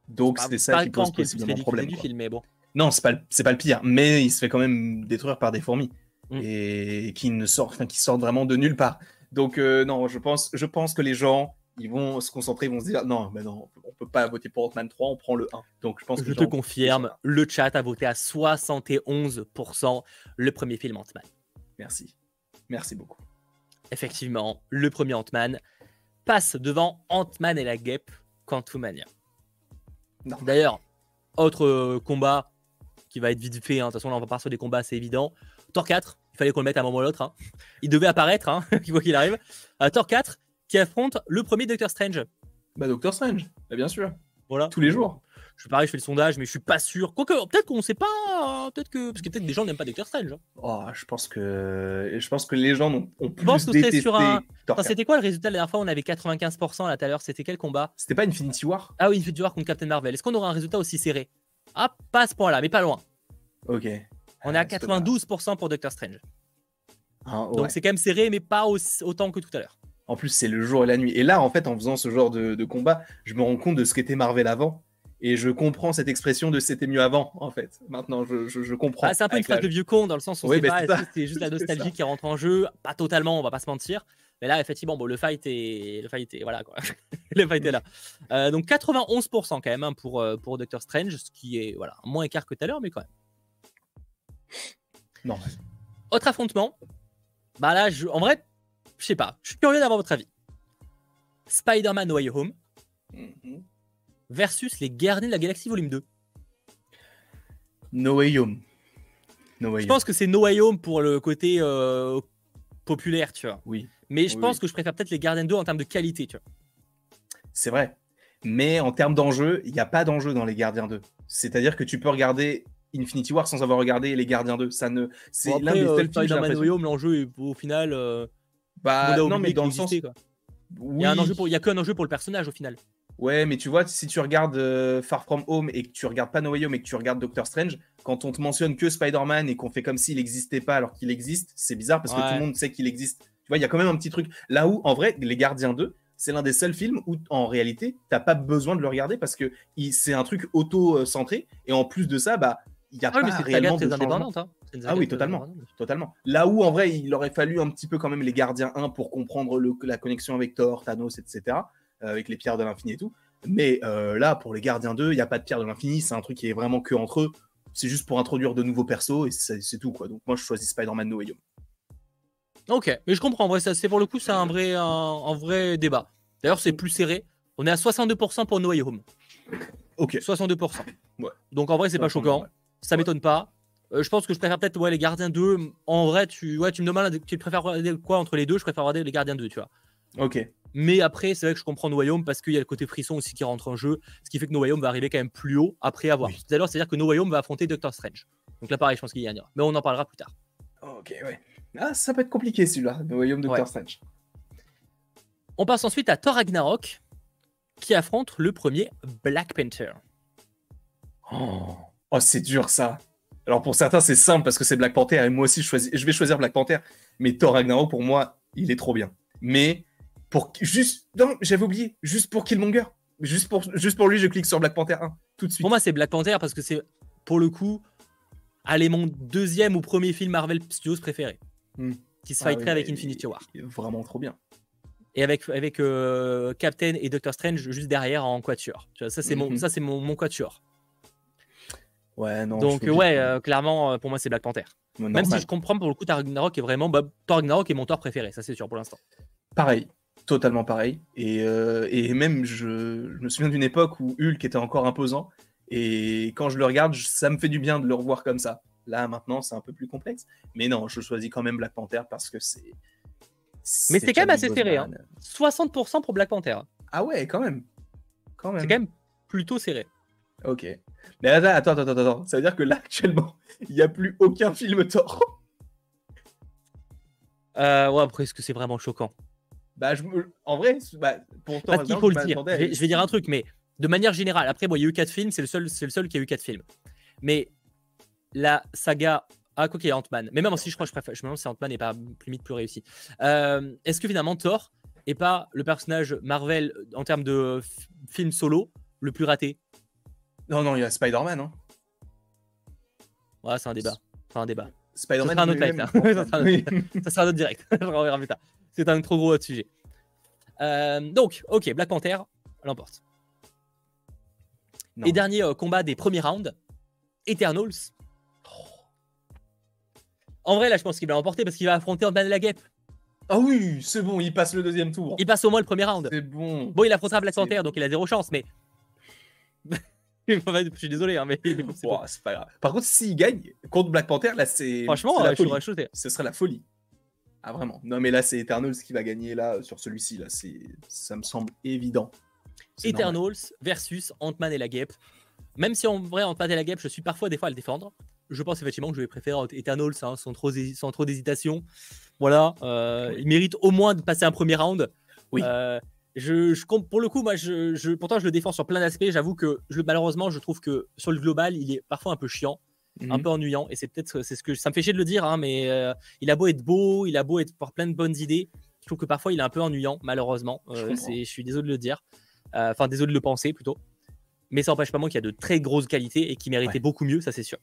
Donc c'était ça qui pose possiblement problème. du film, mais bon. Non, c'est pas, le- c'est pas le pire, mais il se fait quand même détruire par des fourmis Mm. et qui ne sortent, enfin, qui sortent vraiment de nulle part. Donc euh, non, je pense, je pense que les gens, ils vont se concentrer, ils vont se dire non, mais non, on peut pas voter pour Ant-Man 3, on prend le 1. Donc je pense que Je te confirme, le chat a voté à 71% le premier film Ant-Man. Merci, merci beaucoup. Effectivement, le premier Ant-Man passe devant Ant-Man et la Guêpe Quantumania. D'ailleurs, autre euh, combat qui va être vite fait, hein. de toute façon là on va partir sur des combats assez évidents. Thor 4, il fallait qu'on le mette à un moment ou l'autre. hein. Il devait apparaître, hein, [laughs] quoi qu'il arrive. Euh, Thor 4 qui affronte le premier Doctor Strange. Bah Doctor Strange, bah, bien sûr, Voilà. tous les jours. Je pareil, je fais le sondage, mais je suis pas sûr. Quoique, peut-être qu'on sait pas. hein, Peut-être que. Parce que peut-être des gens n'aiment pas Doctor Strange. hein. Oh, je pense que, je pense que les gens ont, ont plus pense que sur un- Thor Attends, 4. c'était quoi le résultat la dernière fois On avait 95% là tout à l'heure? C'était quel combat? C'était pas Infinity War? Ah oui, Infinity War contre Captain Marvel. Est-ce qu'on aura un résultat aussi serré? Ah, pas à ce point-là, mais pas loin. Ok. On est à Ah, c'est pas grave. 92% pour Doctor Strange. Hein, Donc c'est quand même serré, mais pas aussi- autant que tout à l'heure. En plus, c'est le jour et la nuit. Et là, en fait, en faisant ce genre de, de combat, je me rends compte de ce qu'était Marvel avant. Et je comprends cette expression de c'était mieux avant, en fait. Maintenant, je, je, je comprends. Ah, c'est un peu une phrase de vieux con dans le sens où Oui, mais pas, c'est juste la [laughs] nostalgie qui rentre en jeu Pas totalement, on va pas se mentir. Mais là, effectivement, bon, le fight est, le fight est, voilà quoi. [laughs] le fight est là. Euh, donc 91% quand même hein, pour, euh, pour Doctor Strange, ce qui est voilà moins écart que tout à l'heure, mais quand même. Non. Autre affrontement, Bah là, je- en vrai, je sais pas. Je suis curieux d'avoir votre avis. Spider-Man No Way Home Mhm. versus Les Gardiens de la Galaxie Volume 2. No Way Home. No Way Je Home. pense que c'est No Way Home pour le côté euh, populaire, tu vois. Oui, Mais je Oui, pense oui. que je préfère peut-être Les Gardiens 2 en termes de qualité, tu vois. c'est vrai. Mais en termes d'enjeu, il n'y a pas d'enjeu dans les Gardiens 2. C'est-à-dire que tu peux regarder Infinity War sans avoir regardé les Gardiens 2. Ça ne... C'est Bon, l'un des euh, seuls films, l'enjeu est au final. euh, Bah, non, mais dans le sens. quoi. Oui. Il y a un enjeu pour, il y a qu'un enjeu pour le personnage au final. Ouais, mais tu vois, si tu regardes euh, Far From Home et que tu regardes pas No Way Home et que tu regardes Doctor Strange, quand on te mentionne que Spider-Man et qu'on fait comme s'il n'existait pas alors qu'il existe, c'est bizarre parce que tout le monde sait qu'il existe. Tu vois, il y a quand même un petit truc. Là où, en vrai, Les Gardiens 2, c'est l'un des seuls films où, en réalité, t'as pas besoin de le regarder parce que c'est un truc auto-centré et en plus de ça, bah, il y a Ah pas mais réellement de indépendante. hein. Ah oui, très totalement. Totalement. Là où, en vrai, il aurait fallu un petit peu quand même les Gardiens 1 pour comprendre le- la connexion avec Thor, Thanos, etc. euh, avec les pierres de l'infini et tout. Mais euh, là, pour les Gardiens 2, il n'y a pas de pierre de l'infini. C'est un truc qui est vraiment que entre eux. C'est juste pour introduire de nouveaux persos et c'est tout. quoi. Donc moi, je choisis Spider-Man No Way Home. Ok, mais je comprends. Ouais, ça, c'est pour le coup, c'est un vrai, un, un vrai débat. D'ailleurs, c'est plus serré. On est à 62% pour No Way Home. Ok. 62%. Ouais. Donc en vrai, c'est pas choquant. Ça m'étonne pas. Euh, je pense que je préfère peut-être ouais, les Gardiens 2. En vrai, tu, ouais, tu me demandes, tu préfères regarder quoi entre les deux? Je préfère regarder les Gardiens 2, tu vois. Ok. Mais après, c'est vrai que je comprends No Way Home parce qu'il y a le côté frisson aussi qui rentre en jeu, ce qui fait que No Way Home va arriver quand même plus haut après avoir. Oui. Tout à l'heure, c'est-à-dire que No Way Home va affronter Doctor Strange. Donc là, pareil, je pense qu'il gagnera. Mais on en parlera plus tard. Ok, ouais. Ah, ça peut être compliqué celui-là. No Way Home, Doctor Ouais. Strange. On passe ensuite à Thor Ragnarok qui affronte le premier Black Panther. Oh, Oh, c'est dur ça. Alors pour certains, c'est simple parce que c'est Black Panther et moi aussi, je, choisis- je vais choisir Black Panther. Mais Thor Ragnarok, pour moi, il est trop bien. Mais pour juste. Non, j'avais oublié. Juste pour Killmonger. Juste pour, juste pour lui, je clique sur Black Panther 1 tout de suite. Pour moi, c'est Black Panther parce que c'est, pour le coup, allez, mon deuxième ou premier film Marvel Studios préféré. Hmm. Qui se Ah fighterait oui, avec Infinity War. Vraiment trop bien. Et avec, avec euh, Captain et Doctor Strange juste derrière en quatuor. Ça, c'est mon, Mhm. ça, mon, mon quatuor. Ouais, non. Donc, ouais, euh, clairement, euh, pour moi, c'est Black Panther. Même si je comprends pour le coup, Thor Ragnarok est vraiment. Bah, Thor Ragnarok est mon Thor préféré, ça c'est sûr pour l'instant. Pareil, totalement pareil. Et, euh, et même, je, je me souviens d'une époque où Hulk était encore imposant. Et quand je le regarde, ça me fait du bien de le revoir comme ça. Là, maintenant, c'est un peu plus complexe. Mais non, je choisis quand même Black Panther parce que c'est. Mais c'est quand même assez serré, hein. Boseman. 60% pour Black Panther. Ah ouais, quand même. Quand même. C'est quand même plutôt serré. Ok. Mais attends, attends, attends, attends. Ça veut dire que là, [laughs] actuellement, il n'y a plus aucun film Thor. Euh, ouais, après, est-ce que c'est vraiment choquant? Bah, je me- en vrai, bah, pour Thor Parce qu'il faut je le dire. à- Je vais, je vais dire un truc, mais de manière générale, après, bon, il y a eu 4 films, c'est le seul, le seul qui a eu 4 films. Mais la saga. Ah, quoi qu'il y a Ant-Man. Mais même si je crois que je préfère. Je me demande si Ant-Man n'est pas limite plus réussi. Euh, Est-ce que finalement Thor est pas le personnage Marvel en termes de film solo le plus raté? Non, non, il y a Spider-Man. Hein. Ouais, c'est un débat. C'est un débat. Spider-Man. Ce sera un autre live, lui-même. ça. [laughs] Ça sera un Oui. ça [laughs] sera notre direct. [laughs] Je reverrai plus tard. C'est un trop gros sujet. Euh, donc, ok, Black Panther l'emporte. Et dernier euh, combat des premiers rounds, Eternals. En vrai, là, je pense qu'il va l'emporter parce qu'il va affronter Ant-Man et la Guêpe. Ah oui, c'est bon, il passe le deuxième tour. Il passe au moins le premier round. C'est bon. Bon, il affrontera Black Panther, donc il a zéro chance, mais. Je suis désolé, hein, mais [laughs] c'est pas grave. Par contre, s'il gagne contre Black Panther, là, c'est. franchement, la je folie. serais chaudé. Ce serait la folie. Ah, vraiment. Non, mais là, c'est Eternals qui va gagner, là, sur celui-ci, là. C'est... Ça me semble évident. Normal. Eternals versus Ant-Man et la Guêpe. Même si en vrai, Ant-Man et la Guêpe, je suis parfois des fois à le défendre. Je pense effectivement que je vais préférer Eternals hein, sans, trop, sans trop d'hésitation. Voilà, euh, il mérite au moins de passer un premier round. Oui. Euh, je, pour le coup, moi, je, je- pourtant, je le défends sur plein d'aspects. J'avoue que je, malheureusement, je trouve que sur le global, il est parfois un peu chiant, un Mhm. peu ennuyant. Et c'est peut-être, c'est ce que ça me fait chier de le dire, hein, mais euh, il a beau être beau, il a beau être avoir plein de bonnes idées. Je trouve que parfois, il est un peu ennuyant, malheureusement. Je Euh, je suis désolé de le dire. Euh, Enfin, désolé de le penser plutôt. Mais ça n'empêche pas moi qu'il y a de très grosses qualités et qu'il méritait Ouais. beaucoup mieux, ça c'est sûr.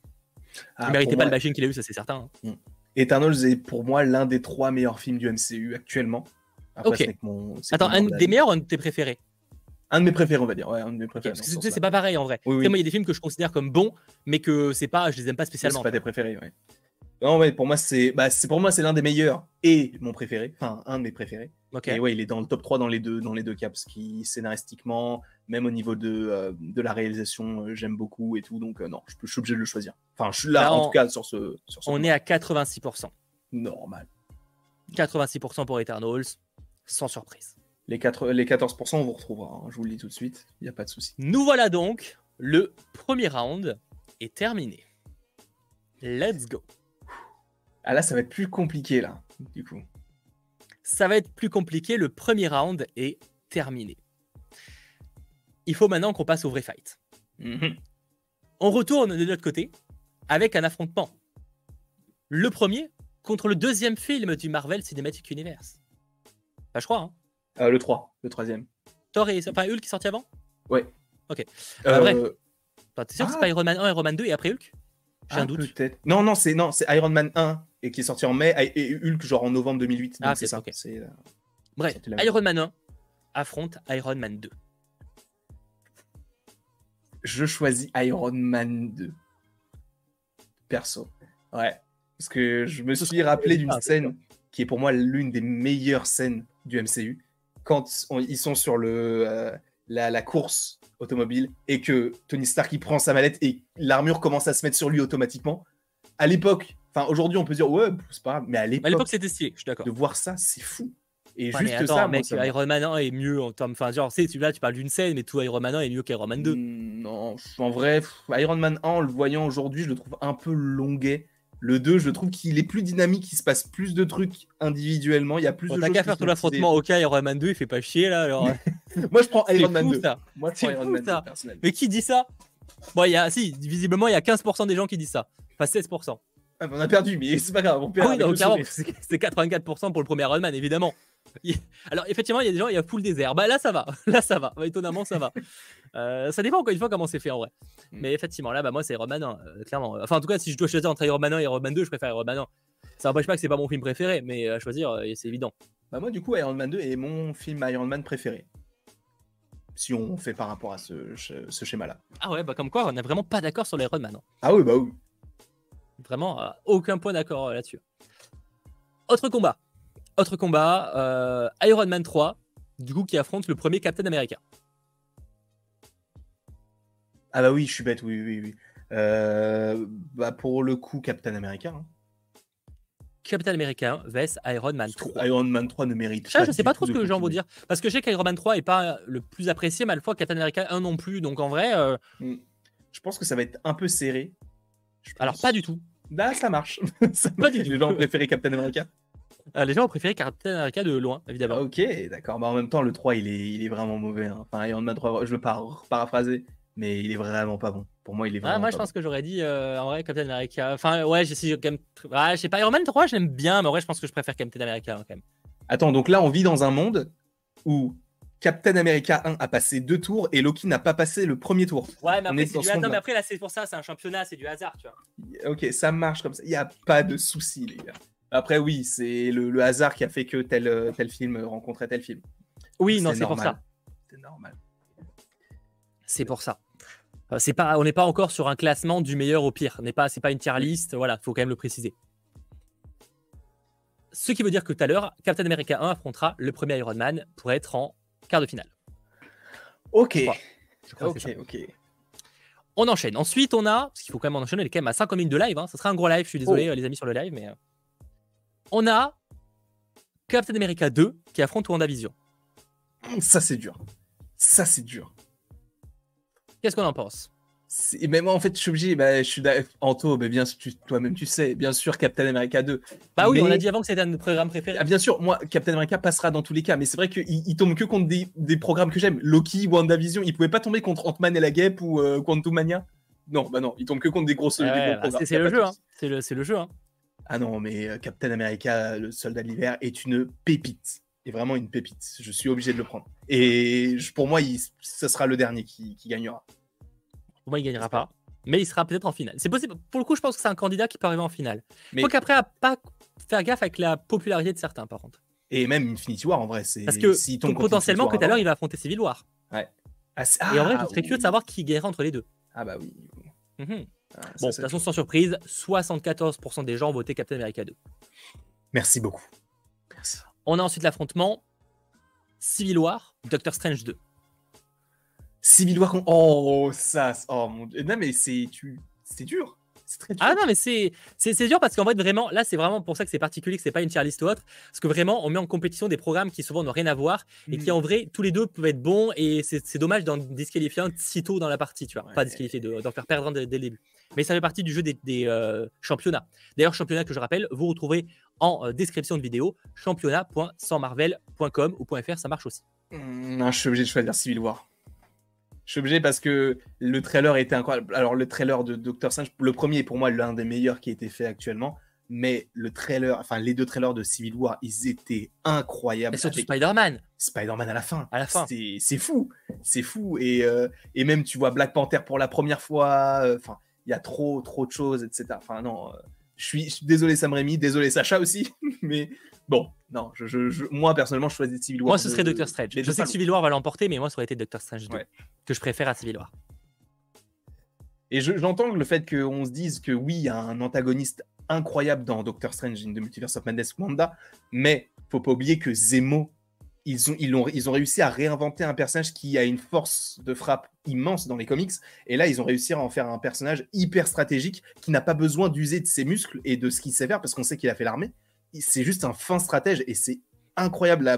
Ah, il méritait pas moi, le bashing qu'il a eu, ça c'est certain. hein. Eternals est pour moi l'un des trois meilleurs films du MCU actuellement. Après, Ok. ce mon- c'est Attends, un des meilleurs ou un de tes préférés? Un de mes préférés, on va dire. Ouais, un de mes préférés. Parce dans que ce tu sais, c'est pas pareil en vrai. Oui, oui. moi, il y a des films que je considère comme bons, mais que c'est pas, je les aime pas C'est spécialement. pas tes préférés, ouais. Non, ouais, pour moi, c'est bah, c'est- pour moi, c'est l'un des meilleurs et mon préféré. Enfin, un de mes préférés. Ok. Et ouais, il est dans le top 3 dans les deux, dans les deux cas, parce qu'il scénaristiquement, même au niveau de, euh, de la réalisation, euh, j'aime beaucoup et tout. Donc, euh, non, je, suis obligé de le choisir. Enfin, je suis là, Là, en on- tout cas, sur ce. Sur ce On point. est à 86%. normal. 86% pour Eternals, sans surprise. Les, 4, les 14%, on vous retrouvera. hein, je vous le dis tout de suite. Il n'y a pas de souci. Nous voilà donc, le premier round est terminé. Let's go. Ah là, ça va être plus compliqué, là, du coup. Ça va être plus compliqué, le premier round est terminé. Il faut maintenant qu'on passe au vrai fight. Mhm. On retourne de notre côté avec un affrontement. Le premier contre le deuxième film du Marvel Cinematic Universe. Bah, je crois, hein. Euh, le 3, le troisième. Thor et enfin, Hulk qui est sorti avant? Ouais. Ok. Euh, vrai. Enfin, T'es sûr que c'est Ah. pas Iron Man 1, Iron Man 2 et après Hulk? J'ai ah, un doute. Peut-être. Non, non, c'est non, c'est Iron Man 1 et qui est sorti en mai et Hulk genre en novembre 2008. Ah, c'est ça. ok. C'est, euh, Bref. Iron Man 1 affronte Iron Man 2. Je choisis Iron Man 2. Perso. Ouais. Parce que je me suis rappelé d'une scène qui est pour moi l'une des meilleures scènes du MCU. Quand on- ils sont sur le, euh, la, la course automobile et que Tony Stark il prend sa mallette et l'armure commence à se mettre sur lui automatiquement. À l'époque, enfin aujourd'hui on peut dire ouais, c'est pas grave, mais à l'époque, c'était stylé, je suis d'accord. de voir ça, c'est fou. Et Ouais, juste mais attends, ça, moi, mec, ça m'a- Iron Man 1 est mieux en termes. Enfin, genre, tu sais, tu- là, tu parles d'une scène, mais tout Iron Man 1 est mieux qu'Iron Man 2. Mm, Non, en vrai, pff, Iron Man 1, en le voyant aujourd'hui, je le trouve un peu longuet. Le 2, je trouve qu'il est plus dynamique, il se passe plus de trucs individuellement, il y a plus Bon, de T'as qu'à faire tout l'affrontement, ok, Iron Man 2, il fait pas chier là. Alors... utilisées. [laughs] Moi, je prends Iron Man fou, 2. ça. Moi, je prends Iron fou, Man ça. 2, personnellement. Mais qui dit ça? Bon, il y a, si, visiblement, il y a 15% des gens qui disent ça. Enfin, 16%. Ah, on a perdu, mais c'est pas grave, on perd Ah oui, c'est 84% pour le premier Iron Man, évidemment. [laughs] Alors, effectivement, il y a des gens, il y a full désert. Bah là, ça va. [laughs] Là, ça va. Étonnamment, ça va. Euh, ça dépend encore une fois comment c'est fait en vrai. Mm. Mais effectivement, là, bah, moi, c'est Iron Man 1, euh, clairement. Enfin, en tout cas, si je dois choisir entre Iron Man 1 et Iron Man 2, je préfère Iron Man 1. Ça n'empêche pas que c'est pas mon film préféré, mais à choisir, euh, c'est évident. Bah, moi, du coup, Iron Man 2 est mon film Iron Man préféré. Si on fait par rapport à ce, ce schéma-là. Ah ouais, bah comme quoi, on n'est vraiment pas d'accord sur l'Iron Man. hein. Ah oui, bah oui. Vraiment, euh, aucun point d'accord euh, là-dessus. Autre combat. Autre combat, euh, Iron Man 3, du coup, qui affronte le premier Captain America. Ah bah oui, je suis bête, oui, oui, oui. Euh, bah pour le coup, Captain America. hein. Captain America vs Iron Man 3. Iron Man 3 ne mérite Ça, pas. je sais pas trop ce que les gens vont dire. Parce que je sais qu'Iron Man 3 est pas le plus apprécié, mais à la fois Captain America 1 non plus. Donc en vrai, euh, Je pense que ça va être un peu serré. Alors pas du tout. Là, ça marche. [laughs] ça Pas du tout. Les gens ont préféré Captain America. Euh, les gens ont préféré Captain America de loin, évidemment. Ah, ok, d'accord. Mais en même temps, le 3, il est, il est vraiment mauvais. hein. Enfin, Iron Man 3, je veux pas paraphraser, mais il est vraiment pas bon. Pour moi, il est vraiment. Ah, moi, je pense que j'aurais dit euh, en vrai Captain America. Enfin, ouais, j'ai quand même. Ah, je sais pas, Iron Man 3, j'aime bien, mais en vrai, je pense que je préfère Captain America hein, quand même. Attends, donc là, on vit dans un monde où Captain America 1 a passé deux tours et Loki n'a pas passé le premier tour. Ouais, mais après, est c'est du hasard. mais après, là, c'est pour ça, c'est un championnat, c'est du hasard, tu vois. Ok, ça marche comme ça. Il n'y a pas de souci, les gars. Après, oui, c'est le, le hasard qui a fait que tel, euh, tel film rencontrait tel film. Oui, non, c'est pour ça. C'est normal. C'est pour ça. Euh, C'est pas, on n'est pas encore sur un classement du meilleur au pire. N'est pas, c'est pas une tier list. Voilà, faut quand même le préciser. Ce qui veut dire que tout à l'heure, Captain America 1 affrontera le premier Iron Man pour être en quart de finale. Ok. Je crois. Je Ok, ok. On enchaîne. Ensuite, on a, parce qu'il faut quand même en enchaîner, on est quand même à 50 minutes de live. Hein. Ça sera un gros live. Je suis désolé, Oh. euh, les amis, sur le live, mais on a Captain America 2 qui affronte WandaVision. Ça, c'est dur. Ça, c'est dur. Qu'est-ce qu'on en pense? Mais moi, en fait, je suis obligé. Bah, je suis Anto, mais bien toi-même, tu sais. Bien sûr, Captain America 2. Bah oui, on a dit avant que c'était un de nos programmes préférés. Ah, bien sûr, moi, Captain America passera dans tous les cas, mais c'est vrai qu'il il tombe que contre des, des programmes que j'aime. Loki, WandaVision, il pouvait pas tomber contre Ant-Man et la Guêpe ou euh, Quantum Mania? Non, bah non, il tombe que contre des grosses. Ouais, bah, c'est c'est a le de jeu. Hein. C'est le, c'est le jeu. Ah non, mais euh, Captain America, le soldat de l'hiver, est une pépite. Et vraiment une pépite. Je suis obligé de le prendre. Et je- pour moi, il, ce sera le dernier qui, qui gagnera. Pour moi, il gagnera pas. Mais il sera peut-être en finale. C'est possible. Pour le coup, je pense que c'est un candidat qui peut arriver en finale. Mais- Faut qu'après, à pas faire gaffe avec la popularité de certains, par contre. Et même Infinity War, en vrai. c'est Parce que potentiellement, que tout à l'heure, il va affronter Civil War. avant- Ah, Et en vrai, ah, je serais curieux de savoir qui gagnera entre les deux. Ah bah oui. Mhm. Ah, Bon, de toute façon, sans surprise, 74% des gens ont voté Captain America 2. Merci beaucoup. Merci. On a ensuite l'affrontement Civil War, Doctor Strange 2. Civil War. Oh, ça. Oh mon dieu. Non, mais c'est tu... c'est dur. C'est très dur. Ah non, mais c'est c'est dur parce qu'en fait, vraiment, là, c'est vraiment pour ça que c'est particulier, que c'est pas une tier list ou autre. Parce que vraiment, on met en compétition des programmes qui souvent n'ont rien à voir et qui Mm. en vrai, tous les deux peuvent être bons et c'est dommage d'en disqualifier un si tôt dans la partie, tu vois. Pas disqualifier, de- d'en faire perdre dès le début. Mais ça fait partie du jeu des, des, euh, championnats. D'ailleurs, championnat que je rappelle, vous retrouvez en euh, description de vidéo championnat.sansmarvel.com ou .fr, ça marche aussi. Non, je suis obligé de choisir Civil War. Je suis obligé parce que le trailer était incroyable. Alors, le trailer de Doctor Strange, le premier est pour moi l'un des meilleurs qui a été fait actuellement. Mais le trailer, enfin, les deux trailers de Civil War, ils étaient incroyables. Et surtout Spider-Man. Spider-Man à la fin. À la fin. C'est fou. C'est fou. Et, euh, et même, tu vois Black Panther pour la première fois. Enfin, il y a trop, trop de choses, etc. Enfin, non. euh, je suis, désolé, Sam Raimi. Désolé, Sacha aussi. [laughs] mais bon, non. Je, je- je- moi, personnellement, je choisis Civil War. Moi, ce serait Doctor Strange. mais Je sais que Civil War va l'emporter, mais moi, ça aurait été Doctor Strange 2. Ouais. Que je préfère à Civil War. Et je- j'entends le fait qu'on se dise que oui, il y a un antagoniste incroyable dans Doctor Strange in the Multiverse of Madness Wanda, mais faut pas oublier que Zemo, ils ont, ils, ont, ils ont réussi à réinventer un personnage qui a une force de frappe immense dans les comics, et là, ils ont réussi à en faire un personnage hyper stratégique qui n'a pas besoin d'user de ses muscles et de ce qu'il sait faire, parce qu'on sait qu'il a fait l'armée. C'est juste un fin stratège, et c'est incroyable la,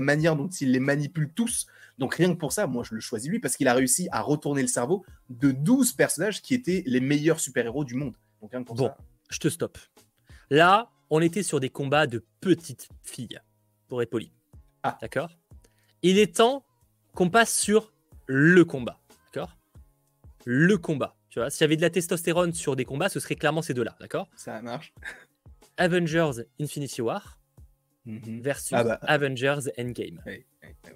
manière dont il les manipule tous. Donc rien que pour ça, moi je le choisis lui parce qu'il a réussi à retourner le cerveau de 12 personnages qui étaient les meilleurs super-héros du monde. Donc rien que pour Bon. ça. Je te stoppe. Là, on était sur des combats de petites filles, pour être poli. Ah. D'accord Il est temps qu'on passe sur le combat. D'accord Le combat. Tu vois, s'il y avait de la testostérone sur des combats, ce serait clairement ces deux-là. D'accord Ça marche. Avengers Infinity War Mhm. versus Ah bah. Avengers Endgame.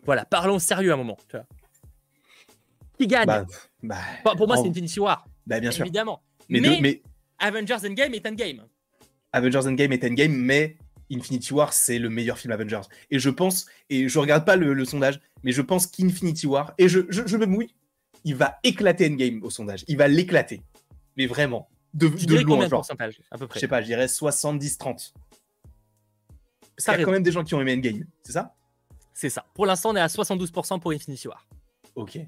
Voilà, parlons sérieux un moment. tu vois. Qui gagne Bah, bah, Pour- Pour moi, en- c'est Infinity War, bah, bien sûr. évidemment. Mais, Mais, mais Avengers Endgame est Endgame. Avengers Endgame est Endgame, mais Infinity War, c'est le meilleur film Avengers. Et je pense, et je regarde pas le, le sondage, mais je pense qu'Infinity War, et je, je, je me mouille, il va éclater Endgame au sondage. Il va l'éclater. Mais vraiment. De, Tu de dirais loin, combien de pourcentage à peu Je près sais pas, je dirais 70-30. Parce qu'il y a quand même des gens qui ont aimé Endgame, c'est ça? C'est ça. Pour l'instant, on est à 72% pour Infinity War. Ok.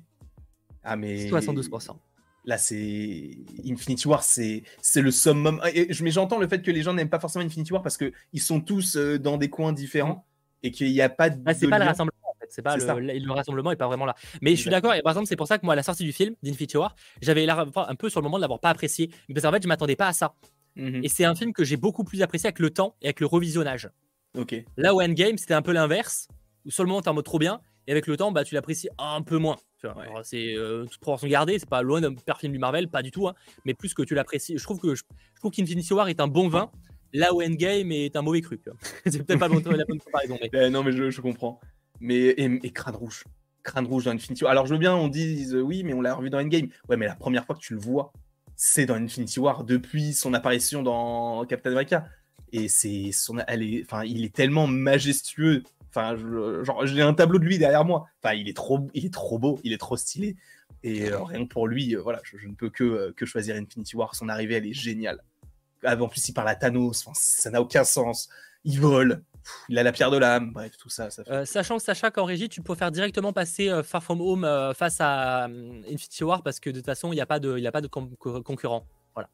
Ah, mais. 72%. Là, c'est. Infinity War, c'est c'est le summum. Et Mais j'entends le fait que les gens n'aiment pas forcément Infinity War parce qu'ils sont tous euh, dans des coins différents et qu'il n'y a pas de. Ah, c'est pas le rassemblement en fait. C'est pas le, le- le rassemblement est pas vraiment là. Mais je suis d'accord. Et par exemple, c'est pour ça que moi, à la sortie du film d'Infinity War, j'avais l'air un peu sur le moment de l'avoir pas apprécié. Mais parce qu'en fait, je m'attendais pas à ça. Mhm. Et c'est un film que j'ai beaucoup plus apprécié avec le temps et avec le revisionnage. Ok. Là où Endgame, c'était un peu l'inverse. Où sur le moment, t'es en mode trop bien. Et avec le temps, bah, tu l'apprécies un peu moins. Ouais. C'est euh, toute proportion gardée. C'est pas loin d'un pire film du Marvel, pas du tout. hein. mais plus que tu l'apprécies. Je trouve que je, je trouve qu'Infinity War est un bon vin. Là où Endgame est un mauvais cru. [laughs] c'est peut-être pas le bon- la bonne comparaison. Mais... Euh, non, mais je, je comprends. Mais et, et Crâne Rouge. Crâne Rouge dans Infinity War. Alors, je veux bien, on dise euh, oui, mais on l'a revu dans Endgame. Ouais, mais la première fois que tu le vois, c'est dans Infinity War depuis son apparition dans Captain America. Et c'est son, enfin, il est tellement majestueux. Enfin, genre, j'ai un tableau de lui derrière moi. Enfin, il est trop, il est trop beau, il est trop stylé. Et euh, rien que pour lui, euh, voilà, je, ne peux que, euh, que choisir Infinity War. Son arrivée, elle est géniale. Ah, En plus, il parle à Thanos. Enfin, ça n'a aucun sens. Il vole. Il a la pierre de l'âme. Bref, tout ça, sachant que Sacha qu'en régie, tu peux faire directement passer Far From Home face à Infinity War parce que de toute façon, il n'y a pas de, il a pas de concurrent. Voilà.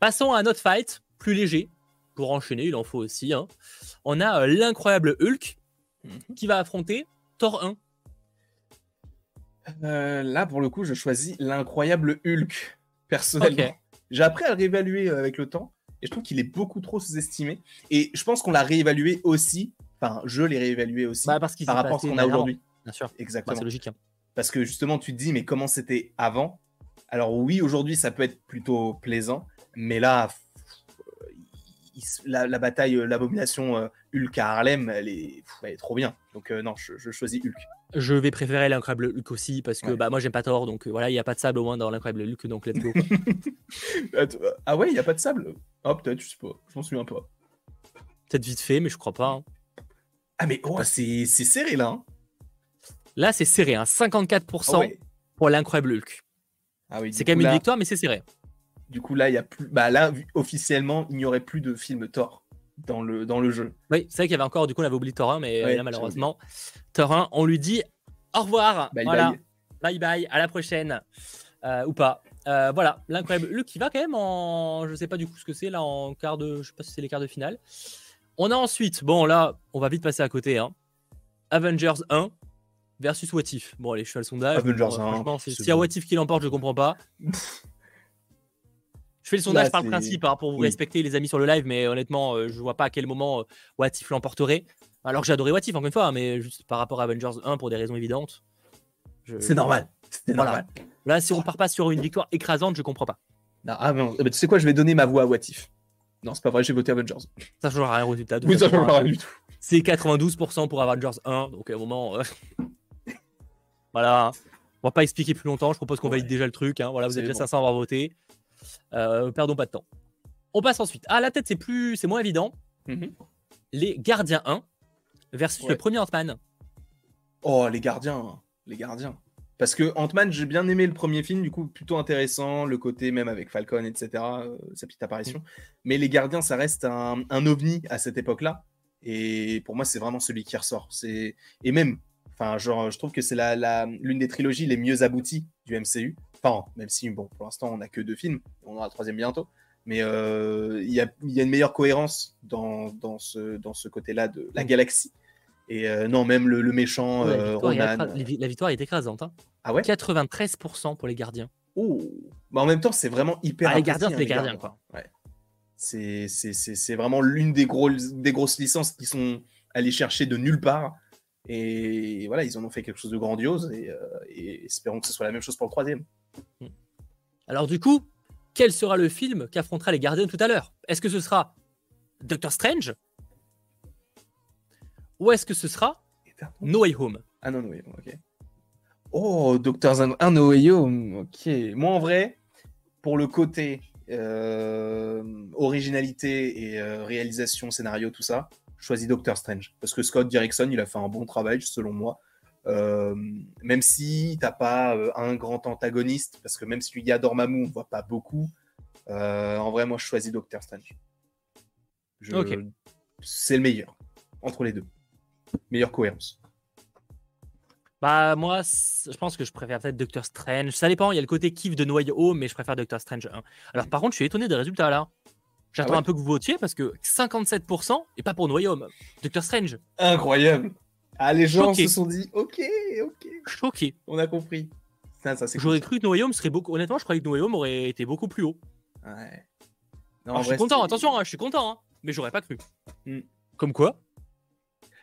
Passons à un autre fight, plus léger. Pour enchaîner, il en faut aussi. hein. On a l'incroyable Hulk Mhm. qui va affronter Thor 1. Euh, là, pour le coup, je choisis l'incroyable Hulk, personnellement. J'ai appris à le réévaluer euh, avec le temps, et je trouve qu'il est beaucoup trop sous-estimé. Et je pense qu'on l'a réévalué aussi, enfin, je l'ai réévalué aussi, Bah, parce qu'il par rapport à ce qu'on a aujourd'hui. Bien sûr. Bah, Exactement. c'est logique. hein. Parce que justement, tu te dis, mais comment c'était avant? Alors oui, aujourd'hui, ça peut être plutôt plaisant, mais là, il- la, la bataille, euh, l'abomination euh, Hulk à Harlem, elle est, pff, elle est trop bien. Donc euh, non, je, je choisis Hulk. Je vais préférer l'incroyable Hulk aussi parce que Ouais. bah, moi, j'aime pas Thor. Donc voilà, il n'y a pas de sable au moins dans l'incroyable Hulk. Donc let's go. [laughs] Euh, ah ouais, il n'y a pas de sable? Ah peut-être, je sais pas, je m'en souviens pas. Peut-être vite fait, mais je crois pas. hein. Ah mais oh, c'est serré là. hein. Là, c'est serré. Hein. 54% Ah ouais. pour l'incroyable Hulk. Ah oui, C'est quand même une victoire, mais c'est serré. Du coup, là, il y a plus. Bah là, officiellement, il n'y aurait plus de film Thor dans le, dans le jeu. Oui, c'est vrai qu'il y avait encore, du coup, on avait oublié Thor 1, mais là, malheureusement, Thor 1, on lui dit au revoir. Bye voilà. bye. Bye bye, à la prochaine. Euh, ou pas. Euh, voilà, l'incroyable Luc qui va quand même en. Je sais pas du coup ce que c'est là en quart de. Je sais pas si c'est les quarts de finale. On a ensuite, bon là, on va vite passer à côté. Hein. Avengers 1 versus What If. Bon, allez, je fais le sondage. Avengers Bon, 1, franchement, s'il y a. What If qui l'emporte, je comprends pas. [laughs] Je fais le sondage Là, par le principe hein, pour vous oui. respecter les amis sur le live, mais honnêtement, euh, je vois pas à quel moment euh, What If l'emporterait. Alors que j'ai adoré What If encore une fois, hein, mais juste par rapport à Avengers 1 pour des raisons évidentes. je- C'est normal. C'est Voilà. normal. Là, si on part pas sur une victoire écrasante, je comprends pas. Non, ah, non. Ah bah, tu sais quoi, je vais donner ma voix à Watif. Non, c'est pas vrai, j'ai voté Avengers. Ça changera rien au résultat. Oui, ça façon, change hein. rien du tout. C'est 92% pour Avengers 1, donc à un moment. euh, [laughs] voilà. On va pas expliquer plus longtemps. Je propose qu'on Ouais. valide déjà le truc. hein. Voilà, vous êtes déjà bon. 500 à avoir voté. Euh, perdons pas de temps. On passe ensuite. Ah, la tête, c'est plus, c'est moins évident. Mhm. Les Gardiens 1 versus Ouais. le premier Ant-Man. Oh, les gardiens. Les gardiens. Parce que Ant-Man, j'ai bien aimé le premier film, du coup, plutôt intéressant, le côté même avec Falcon, etc., euh, sa petite apparition. Mais les gardiens, ça reste un, un ovni à cette époque-là. Et pour moi, c'est vraiment celui qui ressort. C'est Et même, enfin, genre, je trouve que c'est la, la- l'une des trilogies les mieux abouties du MCU. Enfin, même si, bon, pour l'instant, on n'a que deux films, on aura le troisième bientôt. Mais euh, il y, a, il y a une meilleure cohérence dans, dans ce, dans ce côté-là de la Mm. galaxie. Et euh, non, même le, le méchant Ouais, la, euh, victoire Ronan. la victoire est écrasante. hein. Ah ouais? 93% pour les Gardiens. Oh. Bah en même temps, c'est vraiment hyper. Ah, les gardiens, hein, c'est les gardiens, quoi. Ouais. C'est, vraiment l'une des, gros, des grosses licences qui sont allées chercher de nulle part. Et voilà, ils en ont fait quelque chose de grandiose. Et, euh, et espérons que ce soit la même chose pour le troisième. Alors du coup, quel sera le film qu'affrontera les Gardiens tout à l'heure? Est-ce que ce sera Doctor Strange? Ou est-ce que ce sera No Way Home? Ah non, non, oui, ok. Oh, Doctor Zan... Ah, no Way Home, ok. Moi, en vrai, pour le côté euh, originalité et euh, réalisation, scénario, tout ça, je choisis Doctor Strange. Parce que Scott Derrickson, il a fait un bon travail, selon moi. Euh, même si t'as pas euh, un grand antagoniste, parce que même s'il y a Dormammu, on voit pas beaucoup. euh, en vrai, moi, je choisis Doctor Strange. Je- Ok. C'est le meilleur entre les deux. Meilleure cohérence. Bah moi, je pense que je préfère peut-être Doctor Strange. Ça dépend, il y a le côté kiff de No Way Home, mais je préfère Doctor Strange 1. Alors par contre, je suis étonné des résultats là. J'attends Ah ouais un peu que vous votiez parce que 57% et pas pour No Way Home. Doctor Strange, Incroyable. Ah, les gens Choqué. se sont dit, ok, ok, choqué. on a compris. Ça, ça c'est cool, J'aurais cru que No Way Home serait beaucoup. Honnêtement, je croyais que No Way Home aurait été beaucoup plus haut. Ouais. Non, Alors, en je suis content, attention, hein, je suis content, hein, mais j'aurais pas cru. Hmm. Comme quoi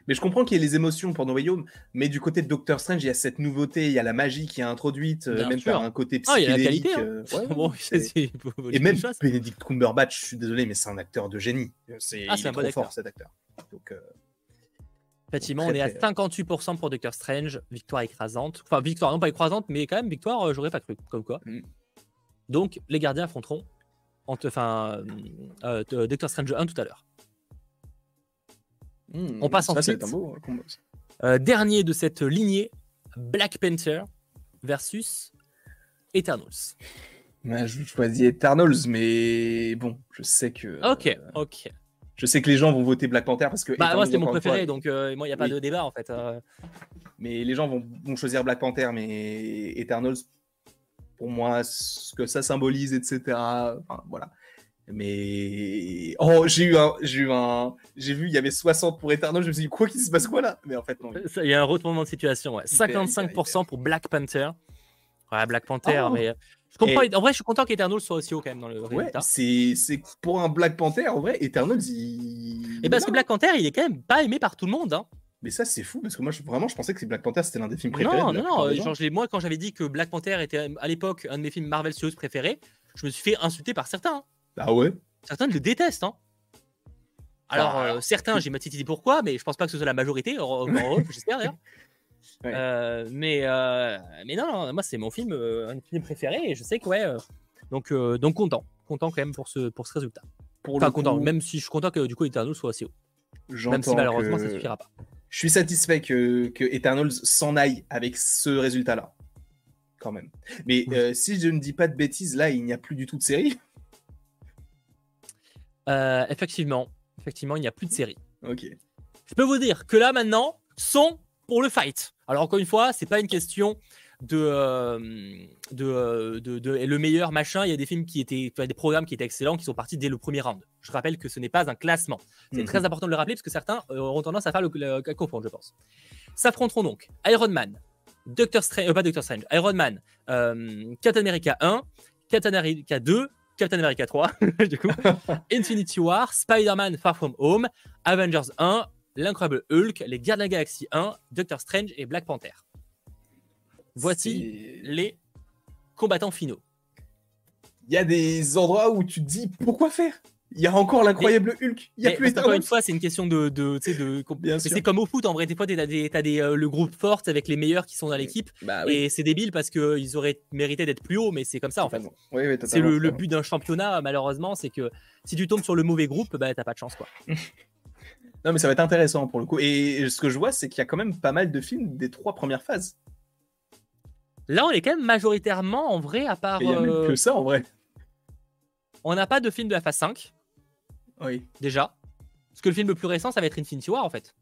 Mais je comprends qu'il y ait les émotions pour No Way Home, mais du côté de Doctor Strange, il y a cette nouveauté, il y a la magie qui est introduite, euh, Bien même sûr. par un côté Ah, il y a la psychédélique. qualité, hein. euh, ouais, [laughs] Bon, Et même. Benedict Cumberbatch, je suis désolé, mais c'est un acteur de génie. C'est Ah, il est un bon trop acteur. fort cet acteur. Donc, euh, Effectivement, on est à très- 58% pour Doctor Strange, victoire écrasante. Enfin, victoire, non pas écrasante, mais quand même victoire, euh, j'aurais pas cru, comme quoi. Mm. Donc, les gardiens affronteront enfin, euh, euh, Doctor Strange 1 tout à l'heure. hmm, On passe ensuite. dernier de cette lignée, Black Panther versus Eternals. Ouais, je choisis Eternals, mais bon, je sais que. Ok, ok. Je sais que les gens vont voter Black Panther parce que. Bah, moi, c'était mon fois, préféré, donc euh, moi, il n'y a pas Oui. de débat en fait. euh. Mais les gens vont, vont choisir Black Panther, mais Eternals, pour moi, ce que ça symbolise, etc. Enfin, voilà. Mais oh, j'ai eu un, j'ai eu un, j'ai vu, il y avait 60 pour Eternals. Je me suis dit quoi, qui se passe quoi là? Mais en fait non. Il y a un retournement de situation. Ouais. Hyper, 55% pour Black Panther. Ouais, Black Panther, Oh. mais je comprends. En vrai, je suis content qu'Eternals soit aussi haut quand même dans le Ouais, c'est, c'est pour un Black Panther en vrai. Eternals, il. Et parce que Non. Black Panther, il est quand même pas aimé par tout le monde. Hein. Mais ça c'est fou parce que moi, je, vraiment, je pensais que Black Panther c'était l'un des films préférés. Non, de non, non. euh, gens. Genre, je moi, quand j'avais dit que Black Panther était à l'époque un de mes films Marvel Studios préférés, je me suis fait insulter par certains. hein. Ah ouais. Certains le détestent. Hein. Alors, Ah, euh, certains, j'ai ma petite idée pourquoi, mais je pense pas que ce soit la majorité. [laughs] J'espère d'ailleurs. Ouais. Euh, mais, euh, mais non, non, moi, c'est mon film, euh, un film préféré et je sais que, ouais. donc, donc, content. Content quand même pour ce, pour ce résultat. Pour Enfin, content. coup, Même si je suis content que du coup, Eternal soit assez haut. Même si malheureusement, que- ça suffira pas. je suis satisfait que, que Eternals s'en aille avec ce résultat-là. Quand même. Mais Oui. si je ne dis pas de bêtises, là, il n'y a plus du tout de série. Effectivement, effectivement, il n'y a plus de série. Ok. Je peux vous dire que là maintenant, sont pour le fight. Alors encore une fois, c'est pas une question de, euh, de, euh, de, de- le meilleur machin. Il y a des films qui étaient, des programmes qui étaient excellents, qui sont partis dès le premier round. Je rappelle que ce n'est pas un classement. C'est Mhm. très important de le rappeler parce que certains euh, auront tendance à faire le, le- à je pense. S'affronteront donc Iron Man, Doctor Strange, euh, pas Doctor Strange, Iron Man, euh, Captain America 1, Captain America 2, Captain America 3, [laughs] du coup, [laughs] Infinity War, Spider-Man Far From Home, Avengers 1, L'Incroyable Hulk, Les Gardiens de la Galaxie 1, Doctor Strange et Black Panther. Voici les combattants finaux. Il y a des endroits où tu te dis pourquoi faire? Il y a encore l'incroyable Hulk. Il y a plus qu'encore une fois, c'est une question de, de, de c'est comme au foot en vrai. Des fois, t'as des, t'as des, euh, le groupe fort avec les meilleurs qui sont dans l'équipe Bah oui. et c'est débile parce qu'ils auraient mérité d'être plus haut, mais c'est comme ça en fait. Oui, oui, C'est le, le but d'un championnat, malheureusement, c'est que si tu tombes sur le mauvais groupe, bah t'as pas de chance quoi. [laughs] Non, mais ça va être intéressant pour le coup. Et ce que je vois, c'est qu'il y a quand même pas mal de films des trois premières phases. Là, on est quand même majoritairement en vrai, à part. Il y a euh, même que ça en vrai. on n'a pas de film de la phase 5 Oui. déjà. Parce que le film le plus récent, ça va être Infinity War en fait.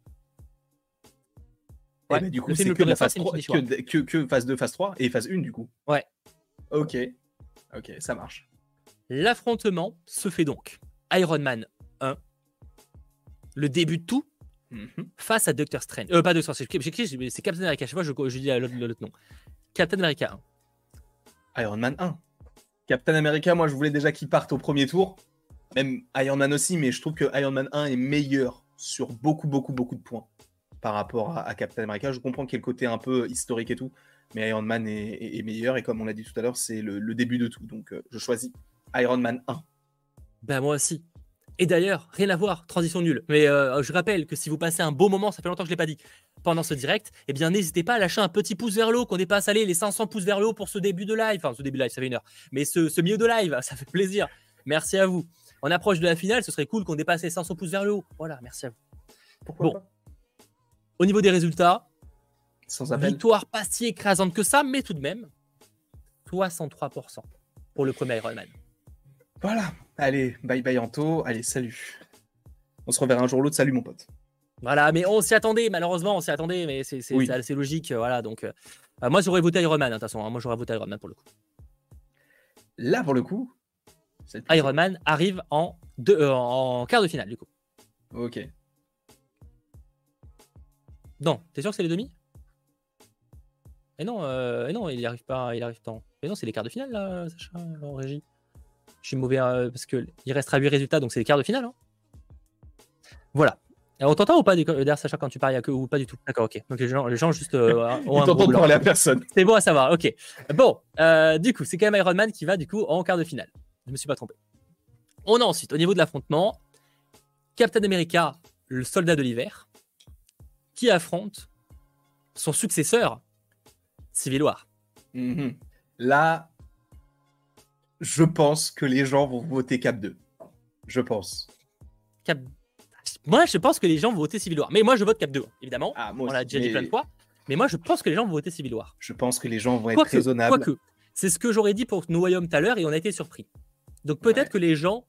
Et Ouais, bah, du coup, c'est que la phase c'est 3, Infinity que, que, que phase 2, phase 3 et phase 1 du coup. Ouais. Ok. Ok, ça marche. L'affrontement se fait donc Iron Man 1, le début de tout, Mhm. face à Doctor Strange. Euh, pas Doctor Strange, j'ai écrit, j'ai- c'est Captain America. Je sais pas, je, je dis l'autre l'autre nom. Captain America 1. Iron Man 1. Captain America, moi je voulais déjà qu'il parte au premier tour. Même Iron Man aussi, mais je trouve que Iron Man 1 est meilleur sur beaucoup, beaucoup, beaucoup de points par rapport à, à Captain America. Je comprends qu'il y ait le côté un peu historique et tout, mais Iron Man est, est- est meilleur. Et comme on l'a dit tout à l'heure, c'est le, le début de tout. Donc euh, je choisis Iron Man 1. Ben moi aussi. Et d'ailleurs, rien à voir, transition nulle. Mais euh, je rappelle que si vous passez un beau moment, ça fait longtemps que je l'ai pas dit, pendant ce direct, eh bien n'hésitez pas à lâcher un petit pouce vers le haut, qu'on dépasse aller les 500 pouces vers le haut pour ce début de live. Enfin, ce début de live, ça fait une heure. Mais ce, ce milieu de live, [laughs] ça fait plaisir. Merci à vous. On approche de la finale, ce serait cool qu'on dépasse les 500 pouces vers le haut. Voilà, merci à vous. Pourquoi Bon. pas Au niveau des résultats, Sans appel. victoire pas si écrasante que ça, mais tout de même, 63% pour le premier Iron Man. Voilà. Allez, bye bye Anto. Allez, salut. On se reverra un jour ou l'autre. Salut mon pote. Voilà, mais on s'y attendait, malheureusement, on s'y attendait, mais c'est Oui. assez logique. euh, Voilà, donc, euh, euh, moi, j'aurais voté Iron Man, hein, de toute façon. hein, moi, j'aurais voté Iron Man pour le coup. Là, pour le coup, Iron Man arrive en, deux, euh, en quart de finale, du coup. Ok. Non, t'es sûr que c'est les demi? Et non, euh, et non, il y arrive pas, il arrive tant. Et non, c'est les quarts de finale, là, Sacha, en régie. Je suis mauvais euh, parce que il restera 8 résultats, donc c'est les quarts de finale. hein. voilà. Et on t'entend ou pas derrière Sacha quand tu parles il y a que ou pas du tout? D'accord, ok. Donc les gens, les gens juste euh, [laughs] ont Il un gros t'entend blanc. parler à personne. C'est bon à savoir, ok. Bon, euh, du coup, c'est quand même Iron Man qui va du coup en quart de finale. Je me suis pas trompé. On a ensuite, au niveau de l'affrontement, Captain America, le soldat de l'hiver, qui affronte son successeur, Civil War. Mhm. Là, je pense que les gens vont voter Cap 2. Je pense. Cap... Moi, je pense que les gens vont voter Civil War. Mais moi, je vote Cap 2, évidemment. Ah, moi On l'a déjà dit mais plein de fois. Mais moi, je pense que les gens vont voter Civil War. Je pense que les gens vont être Quoique, raisonnables. quoique, c'est ce que j'aurais dit pour No Way Home tout à l'heure et on a été surpris. Donc peut-être Ouais. que les gens,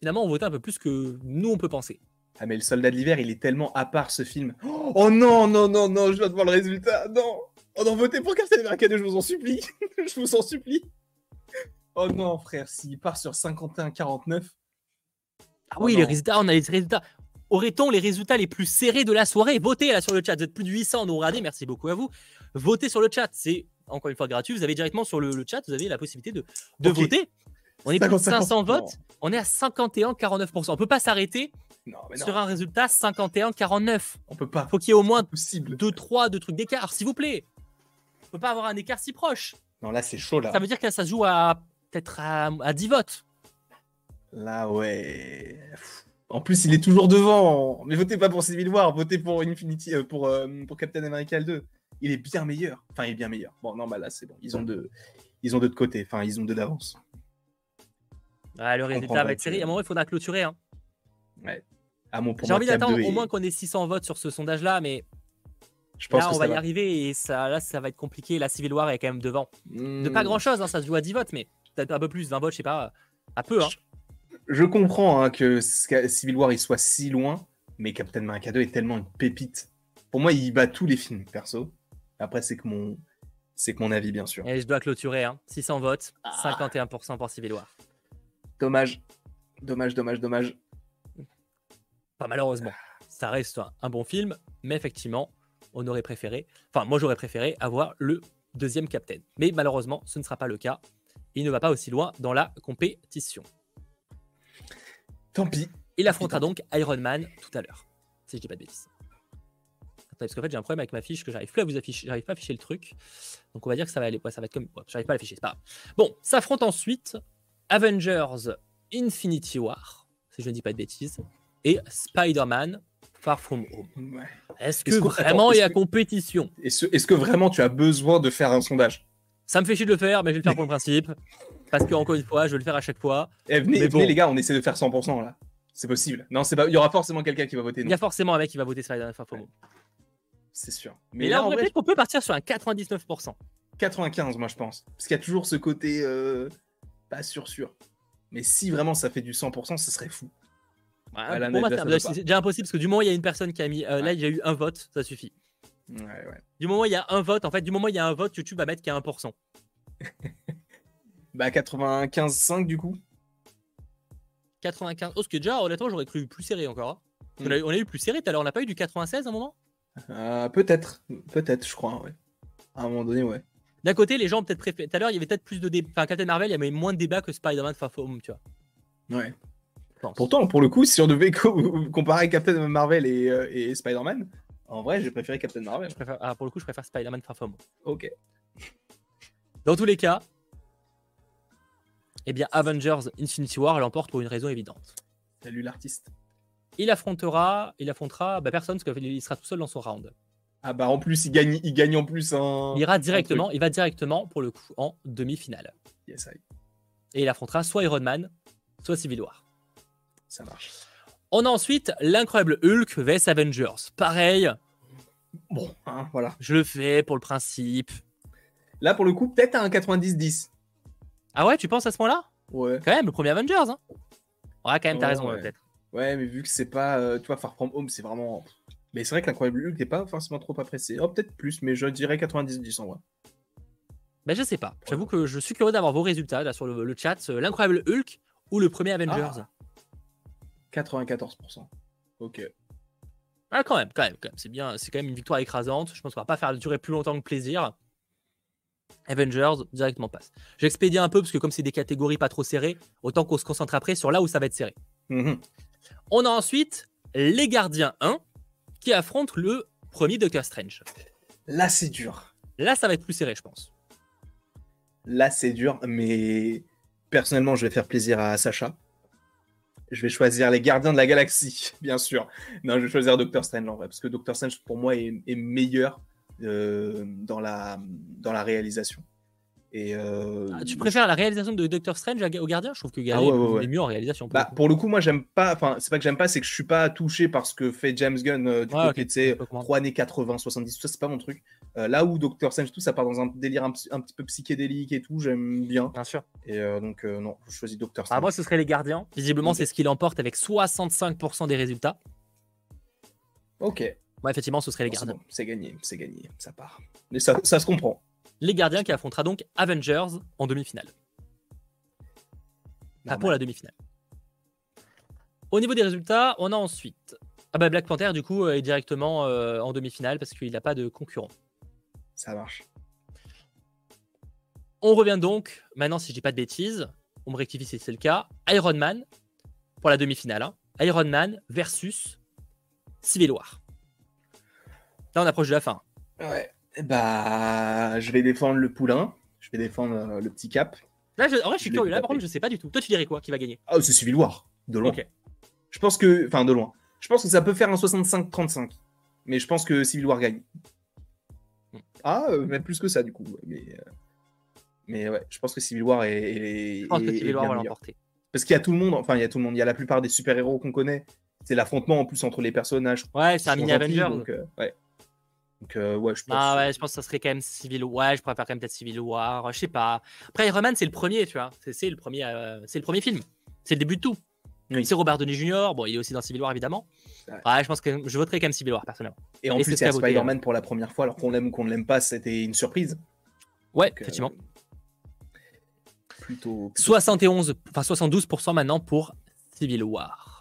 finalement, ont voté un peu plus que nous, on peut penser. Ah, mais le soldat de l'hiver, il est tellement à part ce film. Oh non, non, non, non, je viens de voir le résultat. Non. Oh non, votez pour Captain America 2, je vous en supplie. [laughs] je vous en supplie. Oh non, frère, s'il part sur 51-49. Ah Oh oui, les résultats, on a les résultats. Aurait-on les résultats les plus serrés de la soirée? Votez là sur le chat. Vous êtes plus de 800 à nous regarder. Merci beaucoup à vous. Votez sur le chat. C'est encore une fois gratuit. Vous avez directement sur le, le chat, vous avez la possibilité de, de voter. On est plus de 50, 500 non. votes. On est à 51-49%. On peut pas s'arrêter sur un résultat 51-49. on peut pas. Faut qu'il y ait au moins Impossible. 2-3 de trucs d'écart, s'il vous plaît. On peut pas avoir un écart si proche. Non, là, c'est chaud, là. Ça veut dire que ça se joue à peut-être à, à 10 votes. Là, ouais. En plus, il est toujours devant. Mais votez pas pour Civil War, votez pour Infinity, euh, pour, euh, pour Captain America 2. Il est bien meilleur. Enfin, il est bien meilleur. Bon, non, bah là, c'est bon. Ils ont deux, ils ont deux de côté. Enfin, ils ont deux d'avance. Ouais, le comprends résultat va être serré. À un moment, il faudra clôturer. hein. À mon J'ai envie d'attendre 2 au moins qu'on ait 600 votes sur ce sondage-là, mais Je pense là, que on va y arriver et ça, là, ça va être compliqué. La Civil War est quand même devant. De Hmm. pas grand-chose, hein, ça se joue à 10 votes, mais peut-être un peu plus, 20 votes, je sais pas. À peu, hein. je comprends hein, que Civil War il soit si loin, mais Captain America 2 est tellement une pépite. Pour moi, il bat tous les films, perso. Après, c'est que mon, c'est que mon avis, bien sûr. Et je dois clôturer, hein. 600 votes, 51% pour Civil War. Dommage, dommage, dommage, dommage. Pas malheureusement, ça reste un bon film, mais effectivement, on aurait préféré, enfin moi j'aurais préféré avoir le deuxième Captain. Mais malheureusement, ce ne sera pas le cas. Il ne va pas aussi loin dans la compétition. Tant pis. Il affrontera donc Iron Man tout à l'heure, si je dis pas de bêtises. parce qu'en fait j'ai un problème avec ma fiche que j'arrive plus à vous afficher, j'arrive pas à afficher le truc. Donc on va dire que ça va aller, ça va être comme, j'arrive pas à l'afficher, c'est pas grave. Bon, s'affronte ensuite Avengers Infinity War, si je ne dis pas de bêtises, et Spider-Man Far From Home. Est-ce que, vraiment il y a compétition? Est-ce que vraiment tu as besoin de faire un sondage? Ça me fait chier de le faire, mais je vais le faire pour le principe. Parce que encore une fois, je vais le faire à chaque fois. Eh, venez, les gars, on essaie de faire 100% là. C'est possible. Non, c'est pas. Il y aura forcément quelqu'un qui va voter. Il y a forcément un mec qui va voter Far From Home. C'est sûr. Mais, là, on vrai, qu'on peut partir sur un 99%. 95, moi je pense. Parce qu'il y a toujours ce côté euh, pas sûr sûr. Mais si vraiment ça fait du 100%, ce serait fou pour moi, c'est déjà impossible parce que du moment où il y a une personne qui a mis. Euh, là, il y a eu un vote, ça suffit. Du moment où il y a un vote, en fait, du moment où il y a un vote, YouTube va mettre qu'il y a 1%. bah, 95,5 du coup. 95. Oh, ce que déjà, honnêtement, j'aurais cru plus serré encore. Hein. On, a, eu plus serré tout à l'heure, on n'a pas eu du 96 à un moment? Euh, Peut-être, peut-être, je crois, ouais. À un moment donné, ouais. D'un côté, les gens peut-être préféré. Tout à l'heure, il y avait peut-être plus de débats. Enfin, Captain Marvel, il y avait moins de débats que Spider-Man Far Home, tu vois. Ouais. Pourtant, pour le coup, si on devait [laughs] comparer Captain Marvel euh, et, Spider-Man, en vrai, j'ai préféré Captain Marvel. Je préfère, ah, pour le coup, je préfère Spider-Man Far From Ok. Dans tous les cas, eh bien, Avengers Infinity War l'emporte pour une raison évidente. Salut l'artiste. Il affrontera, il affrontera bah, personne parce qu'il sera tout seul dans son round. Ah bah en plus il gagne, il gagne en plus un. Il ira directement, il va directement pour le coup en demi-finale. Yes, I. Et il affrontera soit Iron Man, soit Civil War. Ça marche. On a ensuite l'incroyable Hulk vs Avengers. Pareil. Bon, hein, voilà. Je le fais pour le principe. Là, pour le coup, peut-être un 90-10. Ah ouais, tu penses à ce moment-là Ouais. Quand même, le premier Avengers. Hein ouais, quand même, t'as raison, peut-être. Ouais, mais vu que c'est pas. Euh, tu vois, Far From Home, c'est vraiment. Mais c'est vrai que l'incroyable Hulk n'est pas forcément trop apprécié. Oh, peut-être plus, mais je dirais 90-10 en vrai. Ben, je sais pas. J'avoue que je suis curieux d'avoir vos résultats là sur le, chat. Euh, l'incroyable Hulk ou le premier Avengers ah. 94%. Ok. Ah, quand même, quand même, quand même. C'est bien, c'est quand même une victoire écrasante. Je pense qu'on va pas faire durer plus longtemps que plaisir. Avengers directement passe. J'expédie un peu parce que comme c'est des catégories pas trop serrées, autant qu'on se concentre après sur là où ça va être serré. Mhm. On a ensuite les Gardiens 1 qui affrontent le premier Doctor Strange. Là c'est dur. Là ça va être plus serré je pense. Là c'est dur mais personnellement je vais faire plaisir à Sacha je vais choisir les Gardiens de la Galaxie, [laughs] bien sûr. Non, je vais choisir Doctor Strange parce que Doctor Strange, pour moi, est, meilleur euh, dans, la, dans la réalisation. Et euh, ah, tu préfères la réalisation de Doctor Strange au Gardien? Je trouve que Gardien ah est mieux en réalisation. Pour, bah, le pour le coup, moi, j'aime pas. Enfin, c'est pas que j'aime pas, c'est que je suis pas touché par ce que fait James Gunn euh, du côté de ces 3 années 80, 70. Ça, c'est pas mon truc. Euh, là où Doctor Strange, tout ça part dans un délire un, petit peu psychédélique et tout, j'aime bien. Bien sûr. Et donc, non, je choisis Doctor ah, Strange. moi, ce serait les Gardiens. Visiblement, c'est ce qu'il emporte avec 65% des résultats. Ok. Ouais, effectivement, ce serait les Gardiens. C'est gagné, c'est gagné, ça part. Mais ça, ça se comprend les Gardiens qui affrontera donc Avengers en demi-finale. Pas pour la demi-finale. Au niveau des résultats, on a ensuite. Ah bah Black Panther, du coup, euh, est directement euh, en demi-finale parce qu'il n'a pas de concurrent. Ça marche. On revient donc, maintenant, si je dis pas de bêtises, on me rectifie si c'est le cas, Iron Man pour la demi-finale. Hein. Iron Man versus Civil War. Là, on approche de la fin. Ouais. Bah, je vais défendre le poulain. Je vais défendre euh, le petit cap. Là, en vrai, je suis curieux. Là, par contre, je sais pas du tout. Toi, tu dirais quoi qui va gagner? Ah, c'est Civil War, de loin. Je pense que. Enfin, de loin. Je pense que ça peut faire un 65-35. Mais je pense que Civil War gagne. Hmm. Ah, euh, même plus que ça, du coup. Mais, euh, mais ouais, je pense que Civil War est. je pense que Civil War va l'emporter. Parce qu'il y a tout le monde, enfin, il y a tout le monde. Il y a la plupart des super-héros qu'on connaît. C'est l'affrontement en plus entre les personnages. Ouais, c'est un mini Avenger. Donc, ouais. Donc, euh, ouais, je pense. Ah ouais, je pense que ça serait quand même Civil War. Ouais, je préfère quand même peut-être Civil War. Je sais pas. Après, Iron Man, c'est le premier, tu vois. C'est le premier, euh, c'est le premier film. C'est le début de tout. Oui. C'est Robert Downey Jr. Bon, il est aussi dans Civil War évidemment. Ouais. Ouais, je pense que je voterai quand même Civil War personnellement. Et en Et plus, c'est il y a Spider-Man pour la première fois, alors qu'on l'aime ou qu'on ne l'aime pas, c'était une surprise. Ouais, Donc, euh, effectivement. Plutôt. 71, enfin 72% maintenant pour Civil War.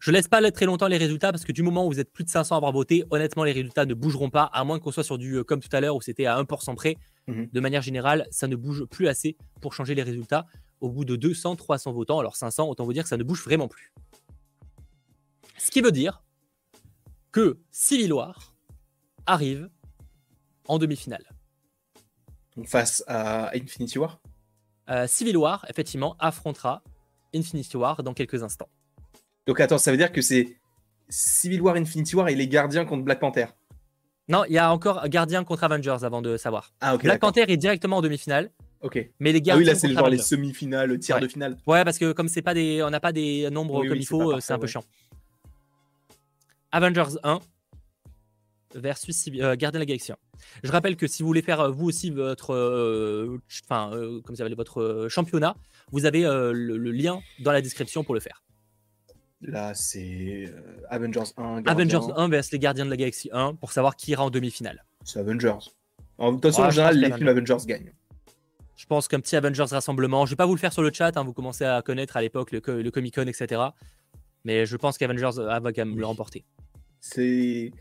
Je laisse pas très longtemps les résultats parce que du moment où vous êtes plus de 500 à avoir voté, honnêtement, les résultats ne bougeront pas, à moins qu'on soit sur du euh, comme tout à l'heure où c'était à 1% près. Mhm. De manière générale, ça ne bouge plus assez pour changer les résultats. Au bout de 200, 300 votants, alors 500, autant vous dire que ça ne bouge vraiment plus. Ce qui veut dire que Civil War arrive en demi-finale. Face à Infinity War? Euh, Civil War, effectivement, affrontera Infinity War dans quelques instants. Donc attends, ça veut dire que c'est Civil War, Infinity War et les Gardiens contre Black Panther. Non, il y a encore Gardien contre Avengers avant de savoir. Ah. Black. Panther est directement en demi-finale, Ok. mais les Ah Gardiens oui, là c'est genre les semi-finales, le tiers Ouais. de finale. Ouais, parce que comme c'est pas des, on n'a pas des nombres Oui, comme oui, il faut, euh, c'est un peu chiant. Avengers 1 versus euh, Gardien de la Galaxie 1. Je rappelle que si vous voulez faire euh, vous aussi votre, enfin, euh, comme ça votre championnat, vous avez le, le lien dans la description pour le faire. Là c'est euh, Avengers 1. Gardien. Avengers 1 versus les Gardiens de la Galaxie 1 pour savoir qui ira en demi-finale. C'est Avengers. En de toute façon, en général, les films Avengers gagnent. Je pense qu'un petit Avengers rassemblement, je vais pas vous le faire sur le chat, hein, vous commencez à connaître à l'époque le, co- le Comic Con, etc. Mais je pense qu'Avengers va quand même le remporter. C'est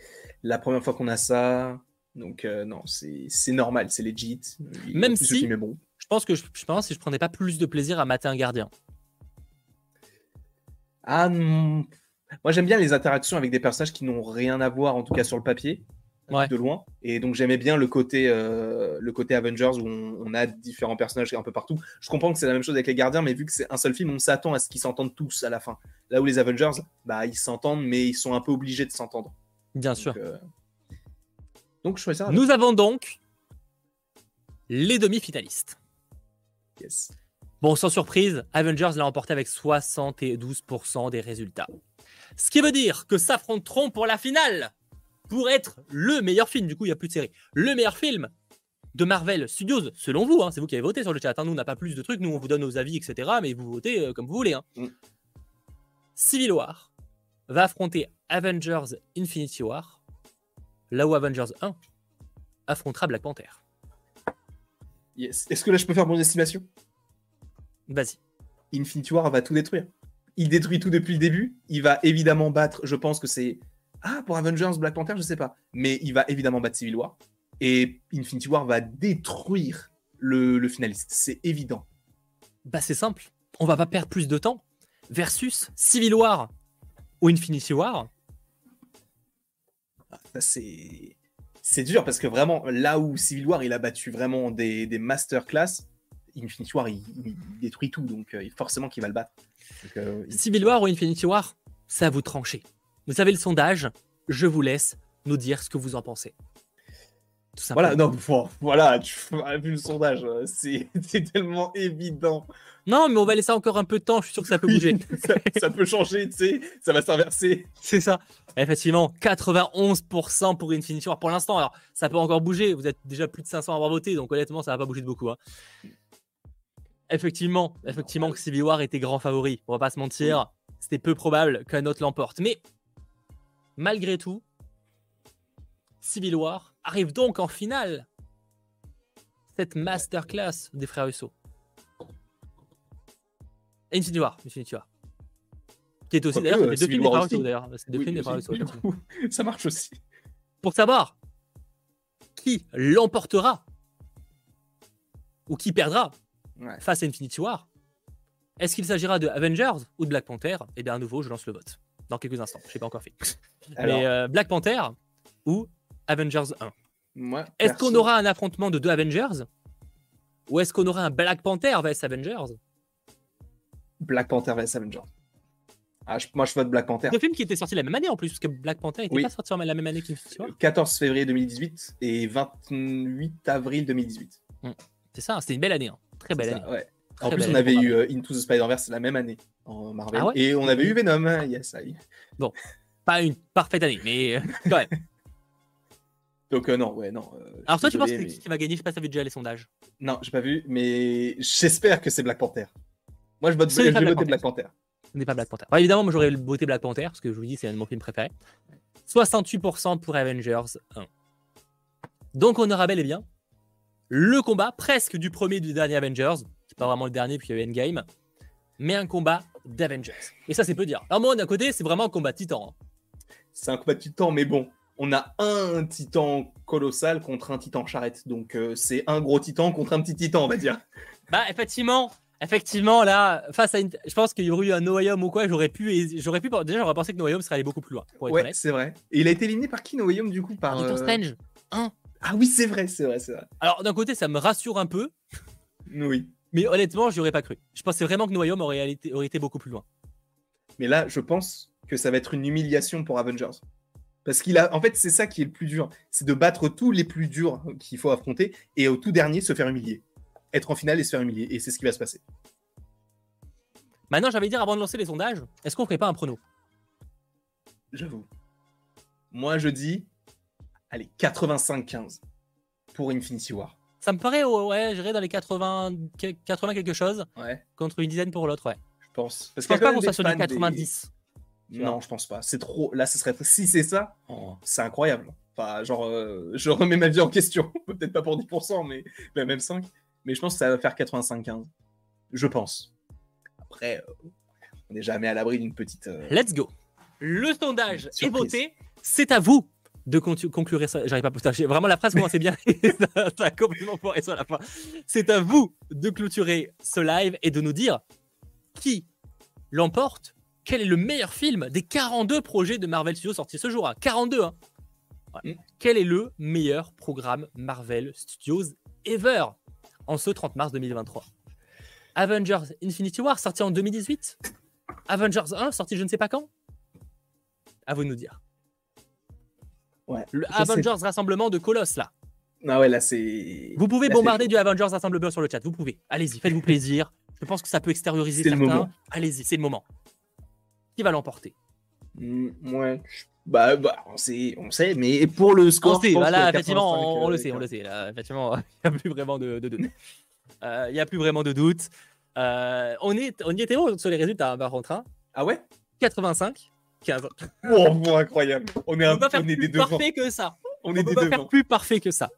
la première fois qu'on a ça. Donc euh, non, c'est normal, c'est legit. Même si- le film est bon. Je pense que je, je pense que je prendrais pas plus de plaisir à mater un gardien. Ah non. Moi j'aime bien les interactions avec des personnages qui n'ont rien à voir, en tout cas sur le papier, Ouais. de loin. Et donc j'aimais bien le côté, euh, le côté Avengers où on, on a différents personnages un peu partout. Je comprends que c'est la même chose avec les gardiens, mais vu que c'est un seul film, on s'attend à ce qu'ils s'entendent tous à la fin. Là où les Avengers, bah ils s'entendent, mais ils sont un peu obligés de s'entendre. Bien Donc, sûr. euh, Donc je choisis ça. Nous avons donc les demi-finalistes. Yes. Bon, sans surprise, Avengers l'a emporté avec 72% des résultats. Ce qui veut dire que s'affronteront pour la finale pour être le meilleur film. Du coup, il n'y a plus de série. Le meilleur film de Marvel Studios, selon vous, hein, c'est vous qui avez voté sur le chat. hein. Nous, on n'a pas plus de trucs, nous, on vous donne nos avis, etc. Mais vous votez euh, comme vous voulez. hein. Mm. Civil War va affronter Avengers Infinity War, là où Avengers 1 affrontera Black Panther. Yes. Est-ce que là je peux faire mon estimation? Vas-y. Infinity War va tout détruire. Il détruit tout depuis le début. Il va évidemment battre, je pense que c'est. Ah, pour Avengers, Black Panther, je sais pas. Mais il va évidemment battre Civil War. Et Infinity War va détruire le, le finaliste. C'est évident. Bah c'est simple, on va pas perdre plus de temps. Versus Civil War ou Infinity War, c'est. C'est dur parce que vraiment, là où Civil War, il a battu vraiment des, des masterclass, Infinity War, il, il détruit tout. Donc euh, forcément qu'il va le battre. Donc, euh, il- Civil War ou Infinity War, à vous de trancher. Vous avez le sondage, je vous laisse nous dire ce que vous en pensez. Tout. Voilà, non, bon, voilà, tu as vu le sondage, euh, [laughs] c'est tellement évident. Non, mais on va laisser encore un peu de temps, je suis sûr que ça peut [laughs] bouger. ça, ça peut changer, tu sais, ça va s'inverser. c'est ça. Effectivement, 91% pour Infinity War pour l'instant. Alors, ça peut encore bouger. Vous êtes déjà plus de 500 à avoir voté, donc honnêtement, ça va pas bouger de beaucoup. hein. Effectivement, effectivement que Civil War était grand favori. On va pas se mentir. C'était peu probable qu'un autre l'emporte. Mais malgré tout, Civil War arrive donc en finale. Cette masterclass des frères Russo. Infinity War, Infinity War. Qui est aussi, d'ailleurs, euh, c'est deux Civil films des War frères aussi. Russo, d'ailleurs. C'est deux Oui, films des frères Russo, [laughs] ça marche aussi. Pour savoir qui l'emportera ou qui perdra Ouais. face à Infinity War, est-ce qu'il s'agira de Avengers ou de Black Panther? Eh bien, à nouveau, je lance le vote dans quelques instants. Je n'ai pas encore fait. [laughs] Alors, Mais euh, Black Panther ou Avengers 1 moi, Est-ce perso, qu'on aura un affrontement de deux Avengers? Ou est-ce qu'on aura un Black Panther vs Avengers? Black Panther vs Avengers. Ah, je- moi, je vote Black Panther. Deux films qui étaient sortis la même année en plus, parce que Black Panther n'était Oui. pas sorti la même année qu'Infinity War. 14 février 2018 et 28 avril 2018. C'est ça, c'était une belle année. hein. Très belle C'est année. ça, ouais. Très En plus, on avait eu euh, Into the Spider-Verse la même année en Marvel. Ah ouais et on avait eu Venom. hein, Yes, aïe. Pas une parfaite année, mais euh, quand même. [laughs] Donc, euh, non, ouais, non. euh, Alors toi, tu penses que mais- qui va gagner? Je sais pas si t'avais déjà les sondages. Non, j'ai pas vu, mais j'espère que c'est Black Panther. Moi, je vote, je vais Black voter Black Panther. Ce n'est pas Black Panther. évidemment, moi j'aurais voté Black Panther, parce que je vous dis, c'est un de mon film préféré. 68% pour Avengers 1. Donc on aura bel et bien le combat presque du premier du dernier Avengers. C'est pas vraiment le dernier, puis il y a eu Endgame. Mais un combat d'Avengers. Et ça, c'est peu dire. Alors moi, d'un côté, c'est vraiment un combat titan. Hein. C'est un combat titan, mais bon, on a un titan colossal contre un titan charrette. Donc euh, c'est un gros titan contre un petit titan, on va dire. Bah effectivement, effectivement là, face à une... je pense qu'il y aurait eu un Noyum ou quoi, j'aurais pu, j'aurais pu, déjà j'aurais pensé que Noyum serait allé beaucoup plus loin. ouais, c'est vrai. Et il a été éliminé par qui Noyum du coup Par Doctor euh, Strange. Ah oui, c'est vrai, c'est vrai, c'est vrai. Alors d'un côté, ça me rassure un peu. Oui. Mais honnêtement, j'y aurais pas cru. Je pensais vraiment que Noyum aurait été, aurait été beaucoup plus loin. Mais là, je pense que ça va être une humiliation pour Avengers. Parce qu'il a, en fait, c'est ça qui est le plus dur, c'est de battre tous les plus durs qu'il faut affronter et au tout dernier se faire humilier, être en finale et se faire humilier. Et c'est ce qui va se passer. Maintenant, j'avais dire avant de lancer les sondages, est-ce qu'on ferait pas un prono? J'avoue. Moi, je dis, allez, 85-15 pour Infinity War. Ça me paraît, ouais, j'irais dans les 80, 80 quelque chose. Ouais. Contre une dizaine pour l'autre, ouais. Je pense. Parce je pense pas qu'on soit sur du 90. Non, je pense pas. C'est trop. Là, ce serait. Si c'est ça, oh. c'est incroyable. Enfin, genre, euh, je remets ma vie en question. [laughs] Peut-être pas pour 10%, mais, même 5. Mais je pense que ça va faire 85-15. Je pense. Après, euh, on n'est jamais à l'abri d'une petite. Euh, Let's go. Le sondage est voté. C'est à vous de conclure ça. J'arrive pas à poster. Vraiment, la phrase commençait bien. [laughs] [laughs] ça, ça a complètement foiré sur la fin. C'est à vous de clôturer ce live et de nous dire qui l'emporte quel est le meilleur film des 42 projets de Marvel Studios sortis ce jour 42 hein. Mm. Quel est le meilleur programme Marvel Studios ever en ce 30 mars 2023 Avengers Infinity War sorti en 2018 Avengers 1 sorti je ne sais pas quand? À vous de nous dire. Ouais, le Avengers Rassemblement de Colosse là. Ah ouais, là c'est. Vous pouvez bombarder du Avengers Rassemblement sur le chat, vous pouvez. Allez-y, faites-vous [laughs] plaisir. Je pense que ça peut extérioriser certains. Allez-y, c'est le moment qui va l'emporter? Mmh, Ouais. Bah, bah, on sait, on sait, mais pour le score, on sait, voilà, effectivement, on, le sait, on le sait. Là, effectivement, [laughs] il n'y a plus vraiment de, doute. Euh, il n'y a plus vraiment de doute. Euh, on, est, on y était haut sur les résultats, par contre. Hein. Ah ouais? 85, 15. Oh, incroyable. On est, on un, pas faire plus parfait que ça. On, on est peut pas faire plus parfait que ça.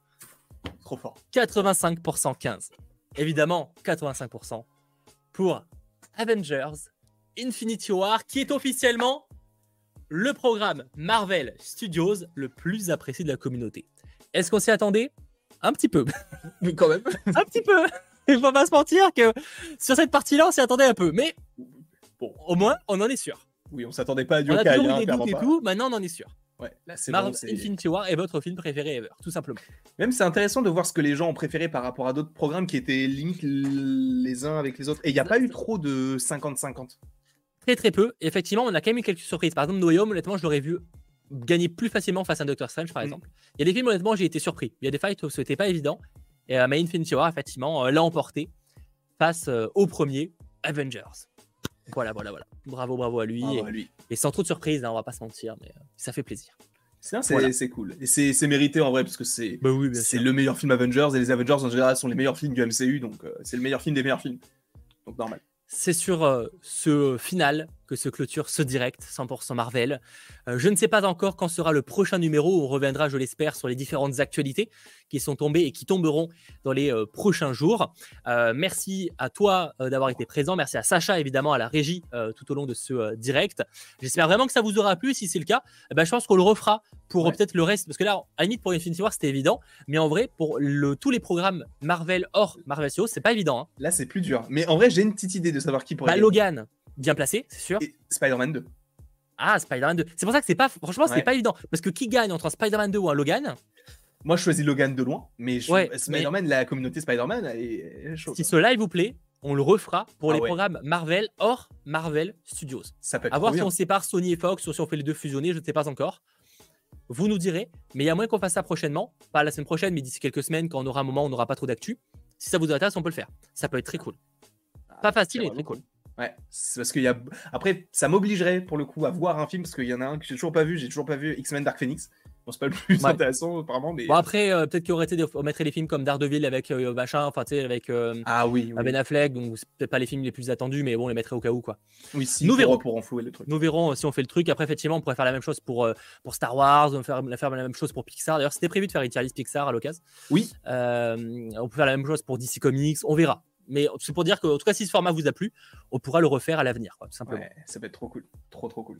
Trop fort. 85%, 15. Évidemment, 85% pour Avengers Infinity War, qui est officiellement le programme Marvel Studios le plus apprécié de la communauté. Est-ce qu'on s'y attendait? Un petit peu. Mais quand même. un petit peu. Il faut pas se mentir que sur cette partie-là, on s'y attendait un peu. Mais bon, au moins, on en est sûr. Oui, on s'attendait pas à du On a toujours eu des doutes et tout, maintenant on en est sûr. Ouais, là c'est Marvel Infinity War est votre film préféré ever, tout simplement. Même c'est intéressant de voir ce que les gens ont préféré par rapport à d'autres programmes qui étaient limite les uns avec les autres. Et il n'y a pas eu trop de 50-50. Très très peu. effectivement, on a quand même eu quelques surprises. Par exemple, No Home, honnêtement, je l'aurais vu gagner plus facilement face à Doctor Strange, par mm. exemple. Il y a des films, honnêtement, j'ai été surpris. Il y a des fights où ce n'était pas évident. Et euh, My Infinity War, effectivement, euh, l'a emporté face euh, au premier Avengers. Voilà, voilà, voilà. Bravo, bravo à lui. et, sans trop de surprise, hein, on va pas se mentir, mais ça fait plaisir. C'est cool. Et c'est mérité en vrai, parce que c'est bah oui, le meilleur film Avengers, et les Avengers en général sont les meilleurs films du MCU, donc c'est le meilleur film des meilleurs films. Donc normal. C'est sur euh, ce final que se clôture ce direct 100% Marvel. Euh, je ne sais pas encore quand sera le prochain numéro. On reviendra, je l'espère, sur les différentes actualités qui sont tombées et qui tomberont dans les euh, prochains jours. merci à toi d'avoir été présent. Merci à Sacha, évidemment, à la régie tout au long de ce direct. J'espère vraiment que ça vous aura plu. Si c'est le cas, eh ben, je pense qu'on le refera pour peut-être le reste. Parce que là, à la limite, pour Infinity War, c'était évident. Mais en vrai, pour le, tous les programmes Marvel hors Marvel Studios, c'est pas évident. Hein. Là, c'est plus dur. Mais en vrai, j'ai une petite idée de savoir qui pourrait. Bah, Logan, bien placé, c'est sûr. Spider-Man 2. Ah, Spider-Man 2. C'est pour ça que c'est pas, franchement, c'est pas évident. Parce que qui gagne entre un Spider-Man 2 ou un Logan? Moi, je choisis Logan de loin, mais Spider-Man, la communauté Spider-Man est chaude. Si cela il vous plaît, on le refera pour ah les programmes Marvel hors Marvel Studios. Ça peut être À voir si on sépare Sony et Fox ou si on fait les deux fusionnés, je ne sais pas encore. Vous nous direz, mais il y a moins qu'on fasse ça prochainement, pas la semaine prochaine, mais d'ici quelques semaines, quand on aura un moment où on n'aura pas trop d'actu. Si ça vous intéresse, on peut le faire. Ça peut être très cool. Ah, pas facile, mais très cool. Ouais, c'est parce qu'il y a. Après, ça m'obligerait pour le coup à voir un film parce qu'il y en a un que j'ai toujours pas vu. J'ai toujours pas vu X-Men Dark Phoenix. Bon, c'est pas le plus Ouais. intéressant, apparemment, mais. Bon, après, euh, peut-être qu'il aurait été, des- on mettrait les films comme Daredevil avec euh, machin, enfin, tu sais, avec euh, ah oui, oui. Ben Affleck, donc c'est peut-être pas les films les plus attendus, mais bon, on les mettrait au cas où, quoi. oui si, Nous verrons. pour enflouer le truc. Nous verrons euh, si on fait le truc. Après, effectivement, on pourrait faire la même chose pour, euh, pour Star Wars, on faire, faire la même chose pour Pixar. D'ailleurs, c'était prévu de faire une tier Pixar à l'occasion. Oui. On peut faire la même chose pour DC Comics, on verra. Mais c'est pour dire que, en tout cas, si ce format vous a plu, on pourra le refaire à l'avenir, quoi, tout simplement. Ouais, ça peut être trop cool. Trop, trop cool.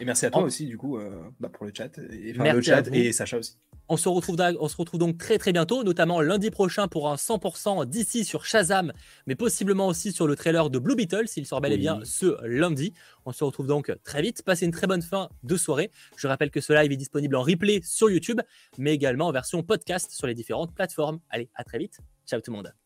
Et merci à toi En- aussi, du coup, euh, bah, pour le chat. Et, enfin, Merci le chat et Sacha aussi. On se, retrouve on se retrouve donc très très bientôt, notamment lundi prochain pour un 100% d'ici sur Shazam, mais possiblement aussi sur le trailer de Blue Beetle, s'il sort bel et bien ce lundi. On se retrouve donc très vite. Passez une très bonne fin de soirée. Je rappelle que ce live est disponible en replay sur YouTube, mais également en version podcast sur les différentes plateformes. Allez, à très vite. Ciao tout le monde.